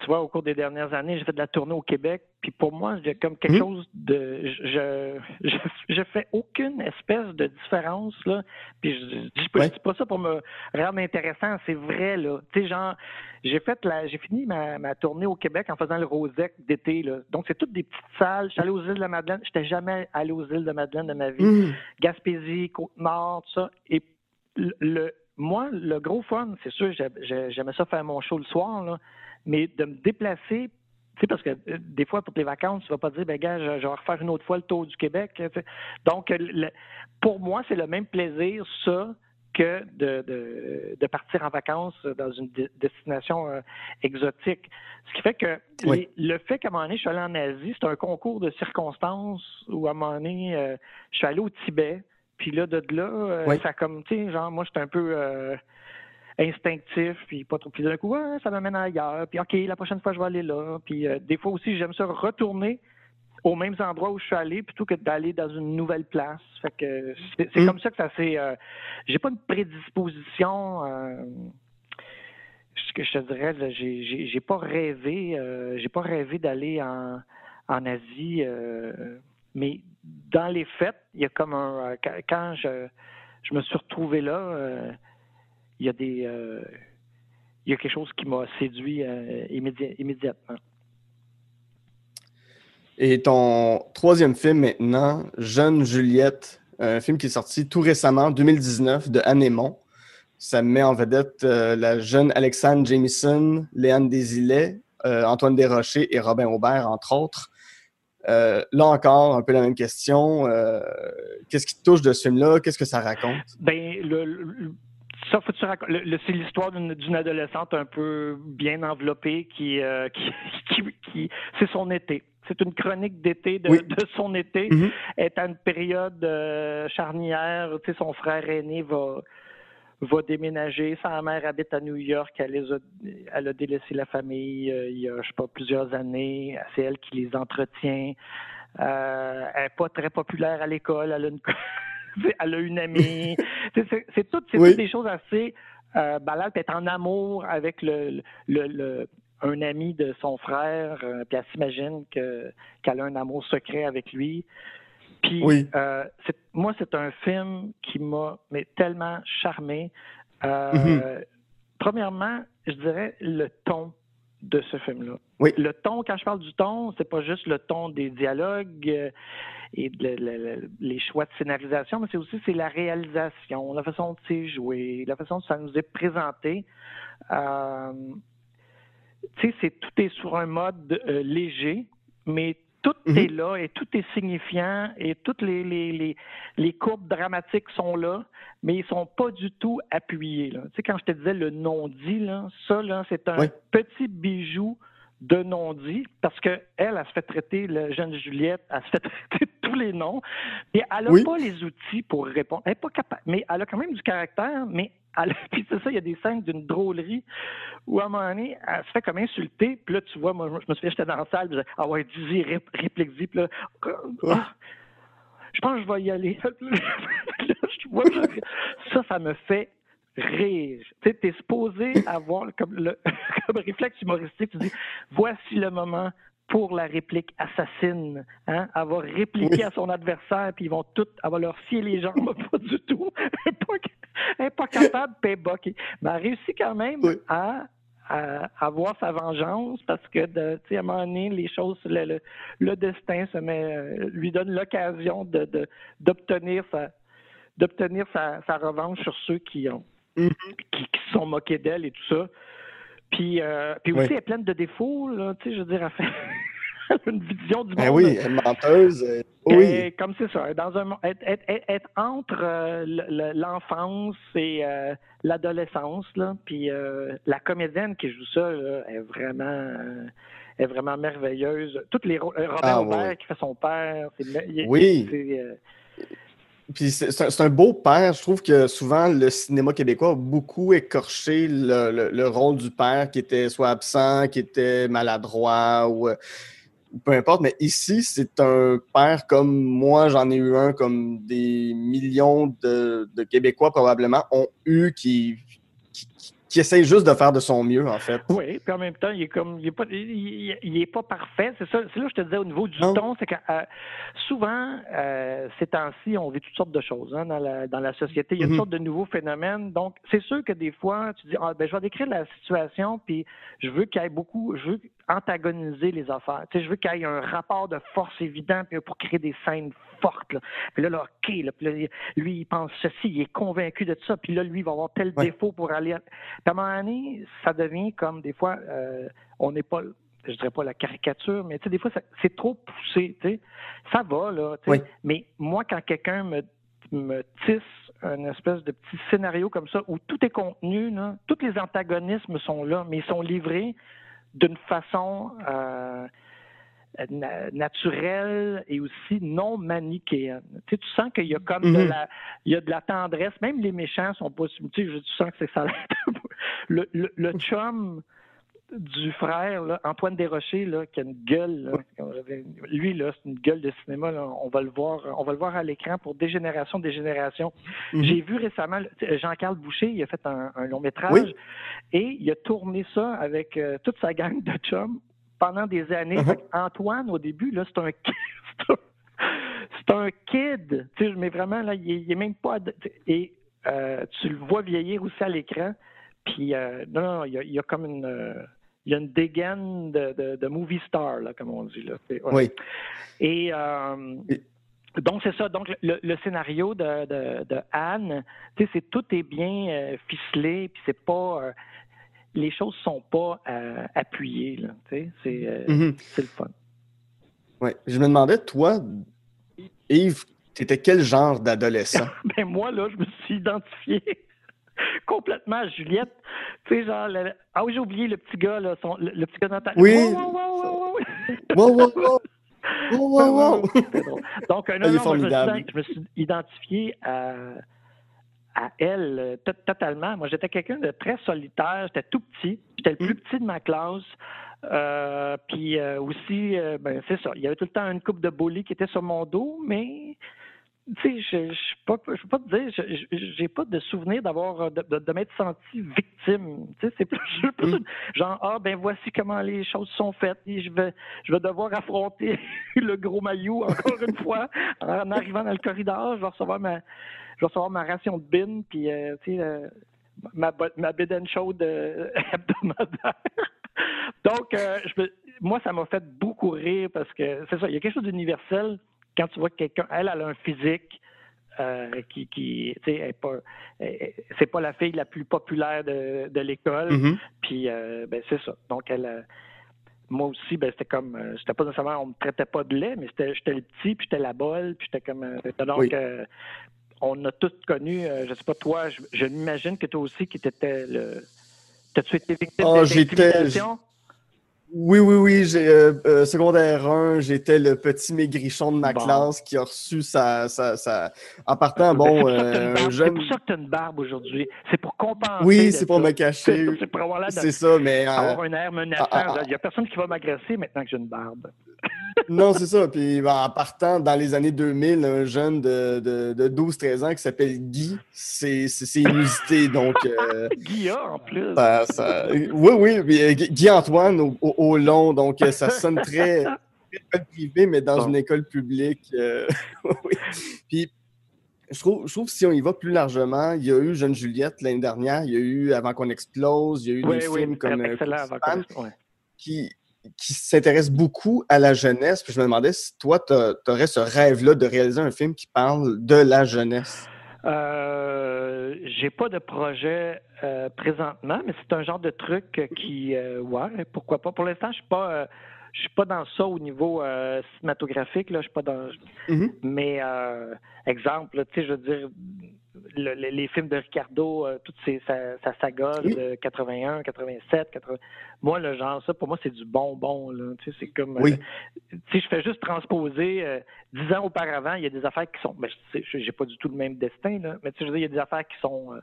tu vois, au cours des dernières années, j'ai fait de la tournée au Québec, puis pour moi, j'ai comme quelque hmm. chose de. Je, je, je, fais aucune espèce de différence, là. Puis je, je, dis pas ça pour me rendre intéressant, c'est vrai, là. Tu sais, genre, j'ai fait la. J'ai fini ma, ma, tournée au Québec en faisant le Rosec d'été, là. Donc, c'est toutes des petites salles. J'étais allé aux îles de la Madeleine. J'étais jamais allé aux îles de Madeleine de ma vie. Hmm. Gaspésie, Côte-Nord, tout ça. Et le, moi, le gros fun, c'est sûr, j'aimais ça faire mon show le soir, là mais de me déplacer tu sais, parce que euh, des fois, pour tes vacances, tu vas pas dire, ben gars, je, vais refaire une autre fois le tour du Québec. Donc, pour moi, c'est le même plaisir, ça, que de, de, partir en vacances dans une destination euh, exotique. Ce qui fait que le fait qu'à un moment donné, je suis allé en Asie, c'est un concours de circonstances où à un moment donné, euh, je suis allé au Tibet. Puis là, de là, euh, ça comme, tu sais, genre, moi, j'étais un peu instinctif, puis pas trop. Puis d'un coup, ça m'amène ailleurs. Puis OK, la prochaine fois, je vais aller là. Puis des fois aussi, j'aime ça retourner aux mêmes endroits où je suis allé plutôt que d'aller dans une nouvelle place. Fait que c'est mm. comme ça que ça s'est. Euh, j'ai pas une prédisposition. Euh, ce que je te dirais, j'ai, j'ai pas rêvé, euh, j'ai pas rêvé d'aller en, en Asie, mais dans les fêtes, il y a comme un quand je, je me suis retrouvé là, il y a des il y a quelque chose qui m'a séduit immédiatement. Et ton troisième film maintenant, Jeune Juliette, un film qui est sorti tout récemment, 2019, de Anémon. Ça met en vedette euh, la jeune Alexandre Jamison, Léane Desilets, euh, Antoine Desrochers et Robin Aubert, entre autres. Euh, là encore, un peu la même question. Qu'est-ce qui te touche de ce film-là? Qu'est-ce que ça raconte? Ben, le, ça, faut c'est l'histoire d'une adolescente un peu bien enveloppée [laughs] qui, qui, qui c'est son été. C'est une chronique d'été de, son été. Mm-hmm. Elle est à une période euh, charnière. Tu sais, son frère aîné va, va déménager. Sa mère habite à New York. Elle, les a, elle a délaissé la famille euh, il y a, je sais pas, plusieurs années. C'est elle qui les entretient. Euh, elle n'est pas très populaire à l'école. Elle a une, [laughs] elle a une amie. [laughs] c'est toutes, des choses assez euh, balades. Elle est en amour avec le, le un ami de son frère, euh, puis elle s'imagine qu'elle a un amour secret avec lui. Puis euh, moi, c'est un film qui m'a tellement charmé. Euh, mm-hmm. Premièrement, je dirais le ton de ce film-là. Oui. Le ton, quand je parle du ton, c'est pas juste le ton des dialogues et les choix de scénarisation, mais c'est aussi c'est la réalisation, la façon de s'y jouer, la façon dont ça nous est présenté tu sais, c'est tout est sur un mode euh, léger, mais tout mhm. est là et tout est signifiant et toutes les, les, les, courbes dramatiques sont là, mais ils sont pas du tout appuyés. Tu sais, quand je te disais le non-dit, là, ça, là, c'est un petit bijou de non-dit, parce qu'elle, elle, elle se fait traiter, la jeune Juliette, elle se fait [laughs] traiter tous les noms, et elle n'a pas les outils pour répondre. Elle n'est pas capable, mais elle a quand même du caractère, mais [laughs] puis c'est ça, il y a des scènes d'une drôlerie où à un moment donné, elle se fait comme insulter, puis là, tu vois, moi, je me souviens, j'étais dans la salle, puis je disais, ah ouais, dis-y, réplique-y, puis là, ah, je pense que je vais y aller. [laughs] ça, ça me fait rire. Tu sais, es supposé avoir comme, le, [laughs] comme réflexe humoristique, tu dis, voici le moment pour la réplique assassine. Hein? Elle va répliquer à son adversaire, puis ils vont tout, elle va leur fier les jambes, [laughs] pas du tout. elle n'est pas, capable, puis Mais elle a réussi quand même à, avoir sa vengeance parce que, de, à un moment donné, les choses, le, destin se met, euh, lui donne l'occasion de, d'obtenir sa d'obtenir sa, revanche sur ceux qui ont mm-hmm. qui, qui sont moqués d'elle et tout ça. Puis, euh, puis aussi, elle est pleine de défauts, là, tu sais, je veux dire, elle fait [laughs] une vision du ben monde. oui, elle est menteuse. Euh, oui. comme c'est ça, dans un, être, être, entre euh, l'enfance et l'adolescence, là, puis la comédienne qui joue ça là, est vraiment est vraiment merveilleuse. Toutes les Robert ah, qui fait son père, c'est oui. Puis c'est un beau père. Je trouve que souvent, le cinéma québécois a beaucoup écorché le, rôle du père qui était soit absent, qui était maladroit ou euh, peu importe. Mais ici, c'est un père comme moi, j'en ai eu un, comme des millions de, de Québécois probablement ont eu qui, qui essaye juste de faire de son mieux, en fait. Oui, puis en même temps, il est comme il est pas il, est pas parfait. C'est ça, c'est là que je te disais au niveau du ton, c'est que euh, souvent, euh, ces temps-ci, on vit toutes sortes de choses hein, dans, la, dans la société. Il y a toutes mm-hmm. sortes de nouveaux phénomènes. Donc, c'est sûr que des fois, tu dis ah, ben, je vais décrire la situation, puis je veux qu'il y ait beaucoup, je veux antagoniser les affaires. Tu sais, je veux qu'il y ait un rapport de force évident pour créer des scènes fortes. Là. Puis là, là OK, là, puis lui, il pense ceci, il est convaincu de ça, puis là, lui, il va avoir tel défaut pour aller... Puis à un moment donné, ça devient comme, des fois, euh, on n'est pas je dirais pas la caricature, mais tu sais, des fois, c'est trop poussé, tu sais. Ça va, là. Mais moi, quand quelqu'un me, me tisse un espèce de petit scénario comme ça où tout est contenu, là, tous les antagonismes sont là, mais ils sont livrés d'une façon euh, naturelle et aussi non manichéenne. Tu, sais, tu sens qu'il y a comme de Mhm. la, il y a de la tendresse. Même les méchants sont pas. Tu, sais, je- tu sens que c'est ça. le, le, le chum du frère, là, Antoine Desrochers, là, qui a une gueule, là, lui, là, c'est une gueule de cinéma. Là, on va le voir, on va le voir à l'écran pour des générations, des générations. Mhm. J'ai vu récemment Jean-Carl Boucher, il a fait un, un long métrage Oui. et il a tourné ça avec euh, toute sa gang de chums pendant des années. Fait Antoine, au début, là, c'est un [laughs] c'est un- c'est un kid, tu sais, mais vraiment là, il il est même pas et euh, tu le vois vieillir aussi à l'écran. Puis euh, non, non, il y a, il y a comme une euh, il y a une dégaine de, de, de movie star, là, comme on dit. Là. Ouais. Oui. Et, euh, Et- donc, c'est ça. Donc, le, le scénario de, de, de Anne, tu sais, c'est tout est bien euh, ficelé, puis c'est pas. euh, les choses sont pas euh, appuyées, c'est euh, Mhm. c'est le fun. Ouais. Je me demandais, toi, Yves, t'étais quel genre d'adolescent? [laughs] Ben, moi, là, je me suis identifié [laughs] complètement à Juliette. Tu sais, genre, le- ah oui, j'ai oublié le petit gars, là, son- le, le petit gars dans ta. Oui. Wow, wow, wow, wow, wow. Wow, wow, wow! Wow, [laughs] wow, wow! C'était drôle. Donc, euh, non, est non, moi, je, me suis, je me suis identifié à, à elle euh, to- totalement. Moi, j'étais quelqu'un de très solitaire. J'étais tout petit. J'étais le plus Mm. petit de ma classe. Euh, puis euh, aussi, euh, ben, c'est ça. Il y avait tout le temps une coupe de bully qui était sur mon dos, mais tu sais, je je peux pas, te dire, je- j'ai pas de souvenir d'avoir euh, de, de- de m'être senti victime. Tu sais, c'est plus, [laughs] plus Mm. genre ah ben voici comment les choses sont faites et je vais je vais devoir affronter [laughs] le gros maillot encore une fois en arrivant dans le corridor, je vais recevoir ma je vais recevoir ma ration de bin puis euh, tu sais euh, ma ma bédaine chaude euh, [laughs] hebdomadaire. Donc euh, je moi ça m'a fait beaucoup rire parce que c'est ça, il y a quelque chose d'universel quand tu vois que quelqu'un elle elle a un physique euh, qui, qui tu sais, pas, c'est pas la fille la plus populaire de, de l'école. Mhm. Puis, euh, ben, c'est ça. Donc, elle, euh, moi aussi, ben, c'était comme, c'était pas nécessairement, on me traitait pas de lait, mais c'était, j'étais le petit, puis j'étais la bolle, puis j'étais comme, donc, Oui. euh, on a tous connu, je sais pas toi, je, je m'imagine que toi aussi, qui t'étais le, t'as-tu été victime de- j'étais-? Oui, oui, oui. J'ai, euh, euh, secondaire 1, j'étais le petit maigrichon de ma Bon. classe qui a reçu sa. sa, sa- En partant, bon, [laughs] c'est, pour ça que t'as une euh, c'est pour ça que tu as une barbe aujourd'hui. C'est pour compenser. Oui, c'est pour ça. me cacher. c'est pour avoir l'air de- C'est ça, mais. [laughs] euh, avoir un air menaçant. ah, ah, Il n'y a personne qui va m'agresser maintenant que j'ai une barbe. [laughs] Non, c'est ça. Puis ben, en partant dans les années 2000, un jeune de, de, de 12-13 ans qui s'appelle Guy, c'est c'est- c'est inusité. Donc, euh, Guilla, en plus. ça, ça- Oui, oui. puis, euh, Gu- Guy-Antoine au, au- au long. Donc, euh, ça sonne très, [laughs] privée, mais dans Bon. une école publique. euh, [laughs] oui. Puis, je trouve, je trouve que si on y va plus largement, il y a eu Jeune Juliette l'année dernière, il y a eu Avant qu'on explose, il y a eu Oui, des oui, films comme euh, excellent. Petit avant Fan qu'on- ouais. qui, qui s'intéresse beaucoup à la jeunesse. Puis je me demandais si toi, tu aurais ce rêve-là de réaliser un film qui parle de la jeunesse. Euh, j'ai pas de projet euh, présentement, mais c'est un genre de truc qui, euh, ouais, pourquoi pas. Pour l'instant, je suis pas, euh, je suis pas dans ça au niveau euh, cinématographique. Là, je suis pas dans. Mhm. Mais euh, exemple, tu sais, je veux dire, le- le- les films de Ricardo, euh, toute sa, sa saga Oui. de 81, 87, 80. Moi, le genre, ça, pour moi, c'est du bonbon. Là, tu sais, c'est comme. euh, Oui. si je fais juste transposer euh, dix ans auparavant, il y a des affaires qui sont. Ben, je sais, j'ai pas du tout le même destin, là, mais tu sais, je veux dire, il y a des affaires qui sont euh,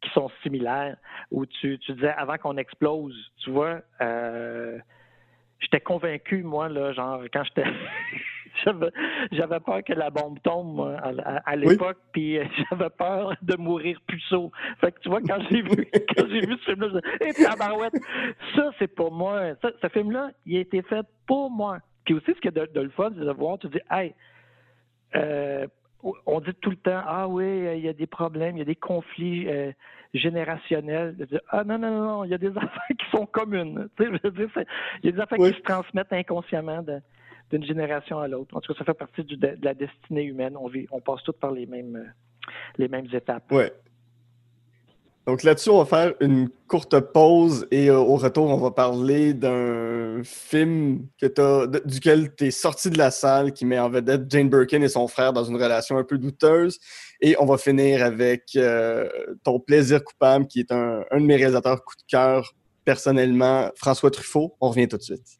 qui sont similaires. Où tu, tu disais avant qu'on explose, tu vois, euh, j'étais convaincu, moi, là, genre, quand j'étais. [laughs] J'avais, peur que la bombe tombe moi, à, à- à Oui. l'époque, puis euh, [laughs] j'avais peur de mourir puceau. Fait que tu vois, quand j'ai vu, [laughs] quand j'ai vu ce film-là, je disais, Hé, tabarouette, ça, c'est pour moi. Ça, ce film-là, il a été fait pour moi. Puis aussi, ce qui est de, de le fun, c'est de voir, tu dis, hey, euh, on dit tout le temps, ah oui, euh, il y a des problèmes, il y a des conflits euh, générationnels. Je dis, ah non, non, non, non, il y a des [laughs] affaires qui sont communes. Tu sais, je veux dire, c'est- il y a des affaires Oui. qui se transmettent inconsciemment d'une génération à l'autre. En tout cas, ça fait partie du- de, de la destinée humaine. On, vit, on passe toutes par les mêmes, euh, les mêmes étapes. Ouais. Donc là-dessus, on va faire une courte pause et euh, au retour, on va parler d'un film que duquel tu sorti de la salle qui met en vedette Jane Birkin et son frère dans une relation un peu douteuse. Et on va finir avec euh, ton plaisir coupable qui est un, un de mes réalisateurs coup de cœur personnellement, François Truffaut. On revient tout de suite.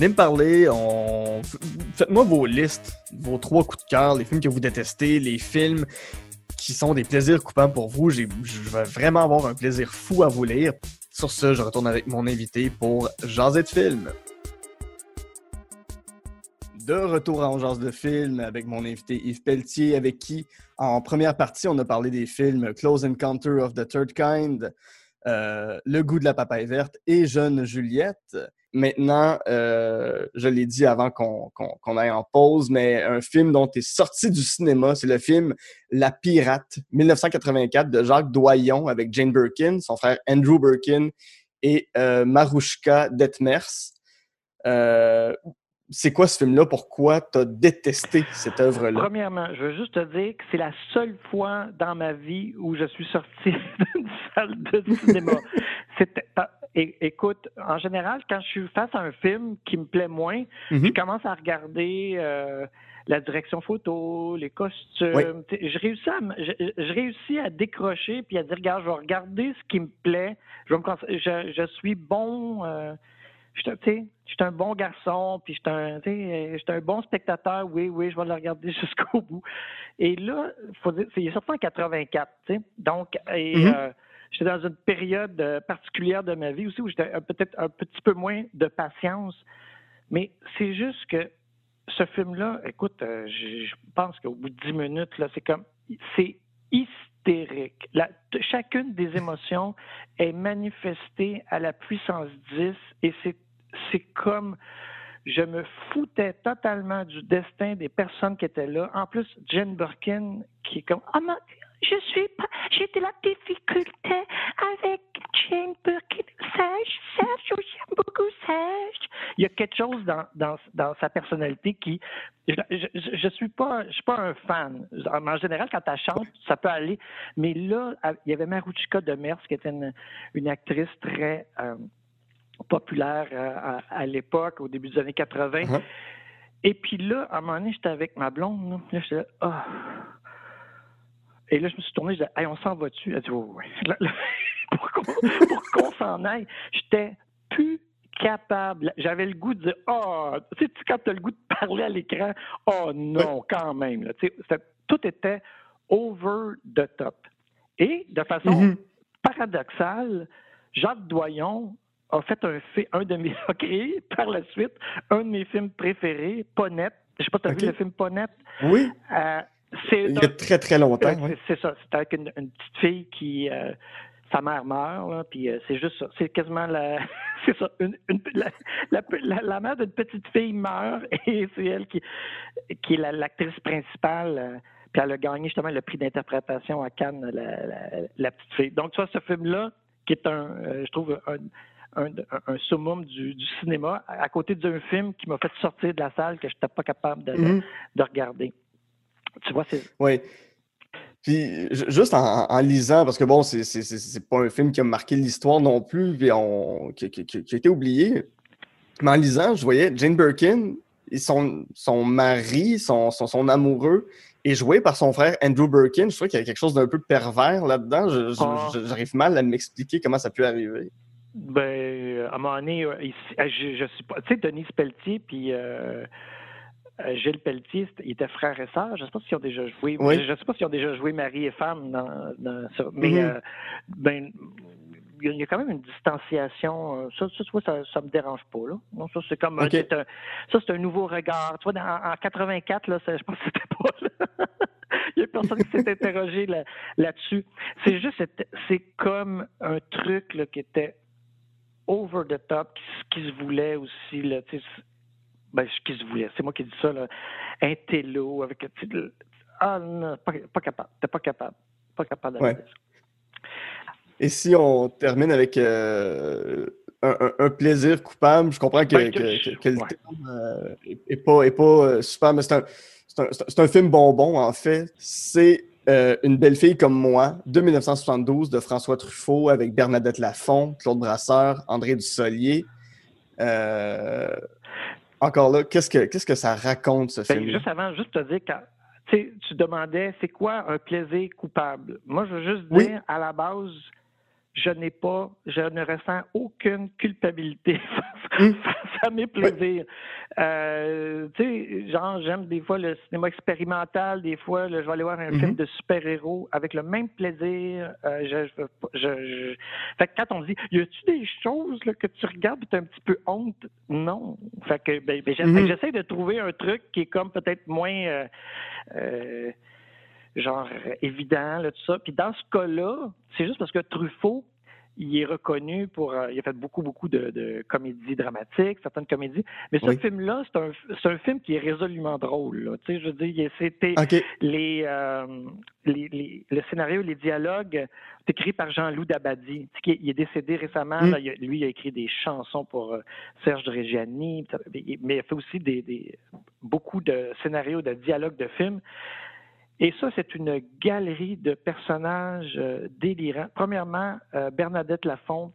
Venez me parler, faites-moi vos listes, vos trois coups de cœur, les films que vous détestez, les films qui sont des plaisirs coupables pour vous. Je vais vraiment avoir un plaisir fou à vous lire. Sur ce, je retourne avec mon invité pour Jaser de films. De retour à Jase de films avec mon invité Yves Pelletier, avec qui, en première partie, on a parlé des films Close Encounter of the Third Kind, euh, Le goût de la papaye verte et Jeune Juliette. Maintenant, euh, je l'ai dit avant qu'on aille en pause, mais un film dont est sorti du cinéma, c'est le film La Pirate, 1984, de Jacques Doyon avec Jane Birkin, son frère Andrew Birkin et euh, Marouchka Detmers. Euh, c'est quoi ce film-là? Pourquoi tu as détesté cette œuvre-là? Premièrement, je veux juste te dire que c'est la seule fois dans ma vie où je suis sorti [laughs] d'une salle de cinéma. [laughs] écoute, en général, quand je suis face à un film qui me plaît moins, mm-hmm. je commence à regarder euh, la direction photo, les costumes. Je, réussis à, je, réussis à décrocher puis à dire, regarde, je vais regarder ce qui me plaît. Je, je, je suis bon. Euh, je suis un bon garçon, puis je suis un, un bon spectateur, oui, oui, je vais le regarder [laughs] jusqu'au bout. Et là, faut dire, c'est sorti en 84, tu sais. Donc, et, mm-hmm. euh, j'étais dans une période euh, particulière de ma vie aussi où j'étais peut-être un petit peu moins de patience. Mais c'est juste que ce film-là, écoute, euh, je, pense qu'au bout de dix minutes, là, c'est comme, c'est hystérique. chacune des émotions est manifestée à la puissance 10 et c'est, c'est comme je me foutais totalement du destin des personnes qui étaient là. En plus, Jen Birkin, qui est comme, ah, je suis pas, j'ai de la difficulté avec Jane Birkin. Serge, Serge, j'aime beaucoup Serge. Il y a quelque chose dans, dans, dans sa personnalité qui, je, je, suis pas, je suis pas un fan. En général, quand elle chante, ça peut aller. Mais là, il y avait Marouchka de Mers, qui était une, une actrice très euh, populaire euh, à, l'époque, au début des années 80. Uh-huh. Et puis là, à un moment donné, j'étais avec ma blonde. Là, j'étais là, ah. Et là, je me suis tourné, je disais, hey, on s'en va-tu? Elle dit, oui, oui. [laughs] pour qu'on s'en aille, j'étais plus capable. J'avais le goût de dire, oh, tu sais, quand tu as le goût de parler à l'écran, oh non, quand même. Là, tout était over the top. Et de façon mm-hmm. paradoxale, Jacques Doyon a fait un, un de mes, [laughs] a créé par la suite un de mes films préférés, Ponette. Je sais pas, tu as vu le film Ponette? Oui. Euh, il y a très, très longtemps. C'est ça. C'est avec une, petite fille qui. Euh, sa mère meurt, puis euh, c'est juste ça. C'est quasiment la. [laughs] c'est ça. Une, la, mère d'une petite fille meurt [laughs] et c'est elle qui, qui est l'actrice principale. Euh, puis elle a gagné justement le prix d'interprétation à Cannes, la, petite fille. Donc, tu vois, ce film-là, qui est un, je trouve, un, un, summum du, cinéma, à côté d'un film qui m'a fait sortir de la salle que je n'étais pas capable de, mm-hmm. de regarder. Tu vois, c'est. Oui. Puis juste en, lisant, parce que bon, c'est pas un film qui a marqué l'histoire non plus, puis on, qui, a été oublié. Mais en lisant, je voyais Jane Birkin, son, son mari, son, son, amoureux, est joué par son frère Andrew Birkin. Je trouve qu'il y a quelque chose d'un peu pervers là-dedans. Ah. J'arrive mal à m'expliquer comment ça peut arriver. Ben, à un moment donné, euh, je, je suis pas. Tu sais, Denise Pelletier, puis. Euh, Gilles Pelletier, il était frère et sœur. Je ne sais pas s'ils ont déjà joué. Je ne sais pas s'ils ont déjà joué mari et femme dans, ça. Mais mm-hmm. euh, ben, il y a quand même une distanciation. Euh, ça, ça, me dérange pas. Là. ça, c'est comme ça, c'est un nouveau regard. Tu vois, en, 84, là, je pense que c'était pas [laughs] il n'y a personne qui s'est [laughs] interrogé là-dessus. c'est juste, c'est comme un truc là, qui était over the top, qui, qui se voulait aussi, là, ben, ce qui se voulait. C'est moi qui dis ça, là. Un télo avec. Ah non, pas, pas capable. T'es pas capable. Pas capable ouais. ça. Et si on termine avec euh, un, plaisir coupable, je comprends que, ben, que, que, le n'est euh, pas, est pas euh, super, mais c'est un, un, un, film bonbon, en fait. C'est Une belle fille comme moi, de 1972, de François Truffaut, avec Bernadette Lafont, Claude Brasseur, André Dussolier. Encore là, qu'est-ce que, qu'est-ce que ça raconte, ce ben, film? Juste avant, juste te dire, quand, tu demandais, c'est quoi un plaisir coupable? Moi, je veux juste dire, à la base, je n'ai pas, je ne ressens aucune culpabilité [laughs] face, à mes plaisirs. Euh, tu sais, genre, j'aime des fois le cinéma expérimental, des fois, je vais aller voir un film mm-hmm. de super-héros avec le même plaisir. Euh, je, je, Fait que quand on dit, y a-tu des choses que tu regardes et tu as un petit peu honte? Non. Fait que, ben, ben mm-hmm. j'essaie de trouver un truc qui est comme peut-être moins. Euh, genre évident, là, tout ça. Puis dans ce cas-là, c'est juste parce que Truffaut, il est reconnu pour. Euh, il a fait beaucoup, beaucoup de, comédies dramatiques, certaines comédies. Mais ce film-là, c'est un, un, film qui est résolument drôle. Tu sais, je veux dire, c'était les, euh, les, les, le scénario, les dialogues, c'est écrit par Jean-Loup Dabadi. Tu sais, il est décédé récemment. Mm. lui, il a écrit des chansons pour euh, Serge de Reggiani, mais il a fait aussi des, des, beaucoup de scénarios, de dialogues de films. Et ça, c'est une galerie de personnages euh, délirants. Premièrement, euh, Bernadette Lafont,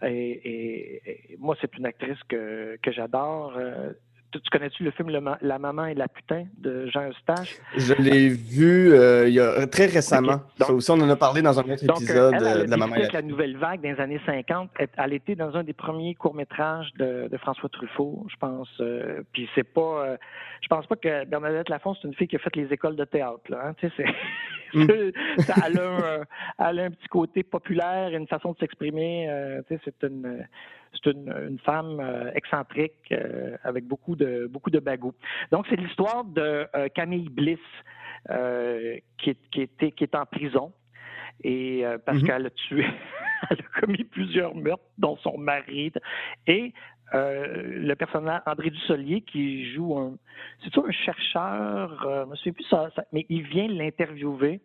et, moi, c'est une actrice que, que j'adore. Euh, tu, connais-tu le film La maman et la putain de Jean Eustache? Je l'ai vu il y a très récemment. ça aussi, on en a parlé dans un autre épisode de La maman et la la nouvelle vague des années 50. Elle était dans un des premiers courts-métrages de, François Truffaut, je pense. puis c'est pas. je pense pas que Bernadette Lafont, c'est une fille qui a fait les écoles de théâtre. Là, hein, Mm. [laughs] elle, a un, petit côté populaire, une façon de s'exprimer. sais, c'est une femme euh, excentrique euh, avec beaucoup de beaucoup de. Donc c'est l'histoire de euh, Camille Bliss qui, est, qui, était, qui est en prison et parce mm-hmm. qu'elle a tué, [laughs] elle a commis plusieurs meurtres, dont son mari et le personnage André Dussolier qui joue un, c'est un chercheur, je me souviens plus ça, mais il vient l'interviewer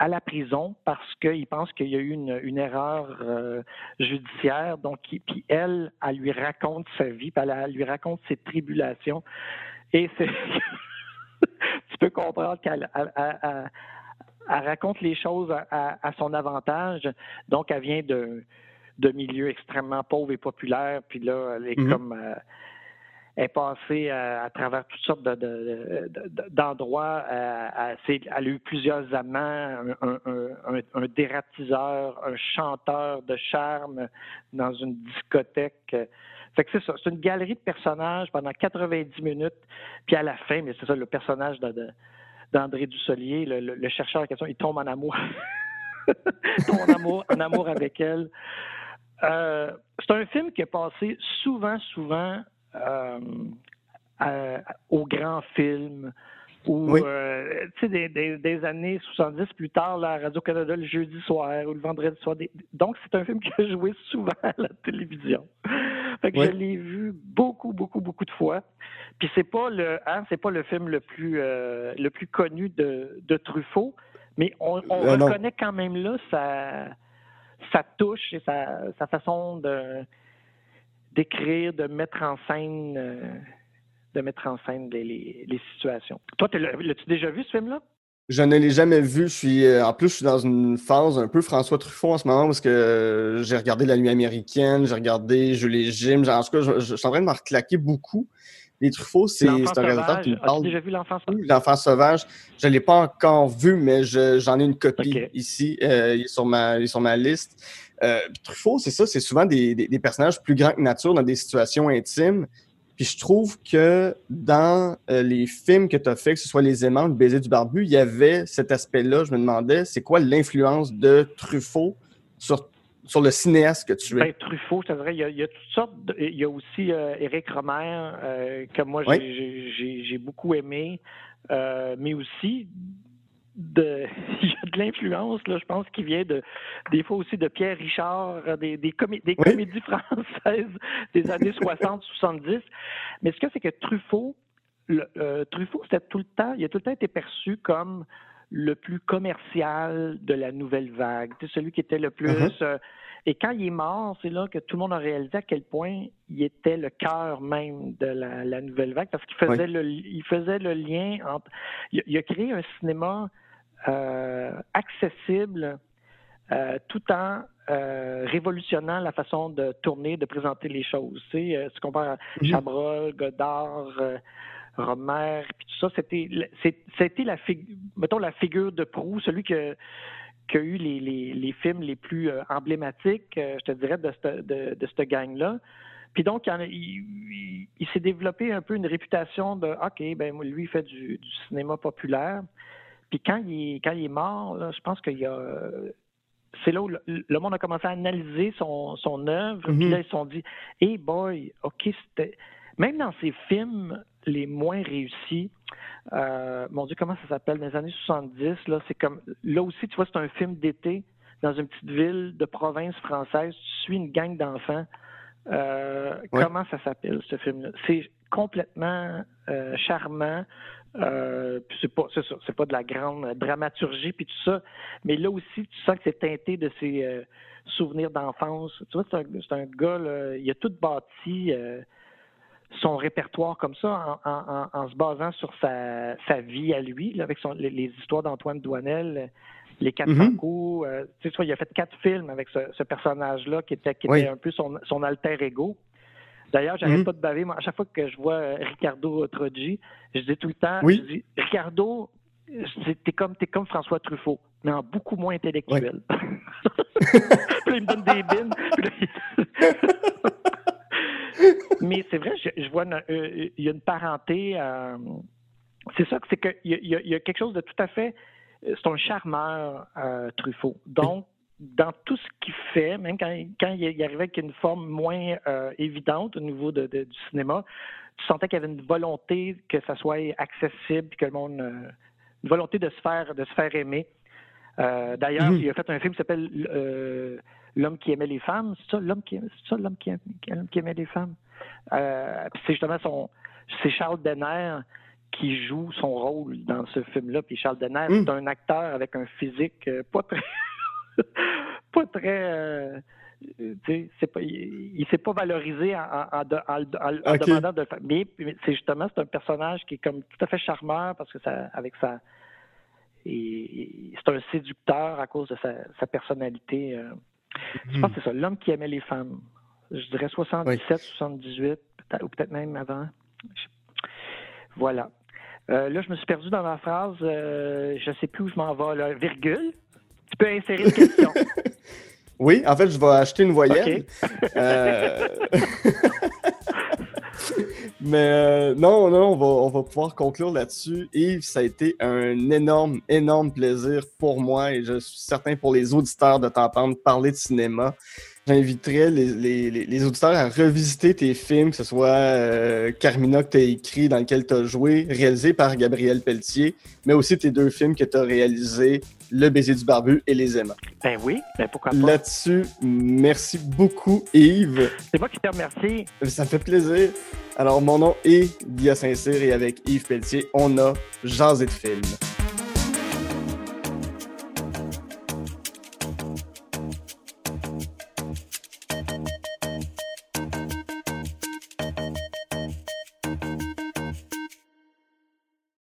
à la prison parce qu'il pense qu'il y a eu une, erreur euh, judiciaire. Donc, puis elle, elle lui raconte sa vie, elle, lui raconte ses tribulations. Et c'est. [laughs] tu peux comprendre qu'elle raconte les choses à, son avantage. Donc, elle vient de, de milieux extrêmement pauvres et populaires. Puis là, elle est mm-hmm. comme. Euh, est passée à, travers toutes sortes d'endroits. elle a eu plusieurs amants, un, dératiseur, un chanteur de charme dans une discothèque. Fait que c'est ça, c'est une galerie de personnages pendant 90 minutes. Puis à la fin, mais c'est ça, le personnage d'André Dussolier, le, chercheur en question, il tombe en amour. [laughs] il tombe en amour, en amour avec elle. Euh, c'est un film qui est passé souvent, souvent euh, au grand film ou euh, tu sais des, années 70 plus tard là, à Radio-Canada le jeudi soir ou le vendredi soir. Donc c'est un film qui a joué souvent à la télévision. Fait que je l'ai vu beaucoup, beaucoup, beaucoup de fois. Puis c'est pas le hein, c'est pas le film le plus euh, le plus connu de, de Truffaut, mais on, on reconnaît quand même là sa, sa touche et sa, sa façon de d'écrire, de mettre en scène, euh, de mettre en scène les, situations. Toi, l'as-tu déjà vu ce film-là? Je ne l'ai jamais vu. Je suis, euh, en plus, je suis dans une phase un peu François Truffaut en ce moment parce que euh, j'ai regardé La Nuit américaine, j'ai regardé Julie Jim. En tout cas, je, je, suis en train de me reclaquer beaucoup. Les Truffaut, c'est un réalisateur qui me parle. déjà vu L'Enfant sauvage? L'Enfant sauvage, je ne l'ai pas encore vu, mais j'en ai une copie ici. il, est sur ma, il est sur ma liste. Euh, Truffaut, c'est ça, c'est souvent des, personnages plus grands que nature dans des situations intimes. Puis je trouve que dans euh, les films que tu as fait, que ce soit Les Aimants, Le baiser du barbu, il y avait cet aspect-là. Je me demandais, c'est quoi l'influence de Truffaut sur, sur le cinéaste que tu es? Ben, Truffaut, c'est vrai, il y, a, toutes sortes. il y a aussi euh, Éric Romer, que moi j'ai beaucoup aimé, mais aussi de, [laughs] il y a de l'influence, là, je pense, qui vient de, des fois aussi de Pierre Richard, des, des, des comédies [laughs] françaises des années 60-70. Mais ce que c'est que Truffaut, le, euh, Truffaut, c'était tout le temps, il a tout le temps été perçu comme le plus commercial de la nouvelle vague, celui qui était le plus. Euh, et quand il est mort, c'est là que tout le monde a réalisé à quel point il était le cœur même de la, nouvelle vague, parce qu'il faisait le, il faisait le lien entre. Il, a créé un cinéma euh, accessible, euh, tout en révolutionnant la façon de tourner, de présenter les choses. Tu sais, ce qu'on parle mm-hmm. Chabrol, Godard. Romer, puis tout ça, c'était, c'était la, mettons, la figure de proue, celui que, qui a eu les, les, films les plus euh, emblématiques, euh, je te dirais, de cette, de, de cette gang-là. Puis donc, il, il, s'est développé un peu une réputation de OK, ben lui, il fait du, du cinéma populaire. Puis quand il est, quand il est mort, là, je pense qu'il y a. C'est là où le, monde a commencé à analyser son, son œuvre. Puis mm-hmm. là, ils se sont dit Hey boy, OK, c'était. Même dans ses films les moins réussis, euh, mon Dieu, comment ça s'appelle? Dans les années 70, là, c'est comme. Là aussi, tu vois, c'est un film d'été dans une petite ville de province française. Tu suis une gang d'enfants. Euh, comment ça s'appelle, ce film-là? C'est complètement euh, charmant. c'est pas, c'est c'est pas de la grande dramaturgie puis tout ça, mais là aussi tu sens que c'est teinté de ses souvenirs d'enfance. Tu vois, c'est un, c'est un gars, là, il a tout bâti son répertoire comme ça en, se basant sur sa, vie à lui, avec les, histoires d'Antoine Douanel, les quatre mm coups. Euh, tu sais, il a fait quatre films avec ce, personnage-là qui était, un peu son, alter ego. D'ailleurs, j'arrête mhm. pas de baver. Moi, à chaque fois que je vois euh, Ricardo Troggi, je dis tout le temps, je dis, Ricardo, t'es comme, es comme François Truffaut, mais en beaucoup moins intellectuel. [laughs] puis il me donne des bines. [laughs] Mais c'est vrai, je, vois euh, il y a une parenté. Euh, c'est ça, c'est qu'il y, y, a quelque chose de tout à fait. C'est un charmeur, euh, Truffaut. Donc, dans tout ce qu'il fait, même quand, quand il arrivait avec une forme moins évidente au niveau de, du cinéma, tu sentais qu'il y avait une volonté que ça soit accessible, que le monde, une volonté de se faire, de se faire aimer. D'ailleurs, mm-hmm. il a fait un film qui s'appelle L'homme qui aimait les femmes. C'est ça, l'homme qui, ça, l'homme qui, qui aimait les femmes. Euh, c'est justement son, c'est Charles Denner qui joue son rôle dans ce film-là. Puis Charles Denner, hmm. c'est un acteur avec un physique euh, pas très, [laughs] pas très. Euh, c'est pas, il, ne s'est pas valorisé en, demandant de Mais, c'est justement c'est un personnage qui est comme tout à fait charmeur parce que ça, avec sa, et, c'est un séducteur à cause de sa, personnalité. Je pense que c'est ça, l'homme qui aimait les femmes je dirais 77, 78, ou peut-être même avant. Voilà. Euh, là, je me suis perdu dans ma phrase. Euh, je ne sais plus où je m'en vais. Là. Virgule. Tu peux insérer une question. [laughs] oui, en fait, je vais acheter une voyelle. Euh, [laughs] mais non, non, on va, on va pouvoir conclure là-dessus. Yves, ça a été un énorme, énorme plaisir pour moi et je suis certain pour les auditeurs de t'entendre parler de cinéma j'inviterais les, les, auditeurs à revisiter tes films, que ce soit euh, Carmina que tu as écrit, dans lequel tu as joué, réalisé par Gabriel Pelletier, mais aussi tes deux films que tu as réalisés, Le baiser du barbu et Les aimants. Ben oui, ben pourquoi pas. Là-dessus, merci beaucoup Yves. C'est moi qui te remercie. Ça me fait plaisir. Alors, mon nom est Guillaume Saint-Cyr et avec Yves Pelletier, on a Jasé de films.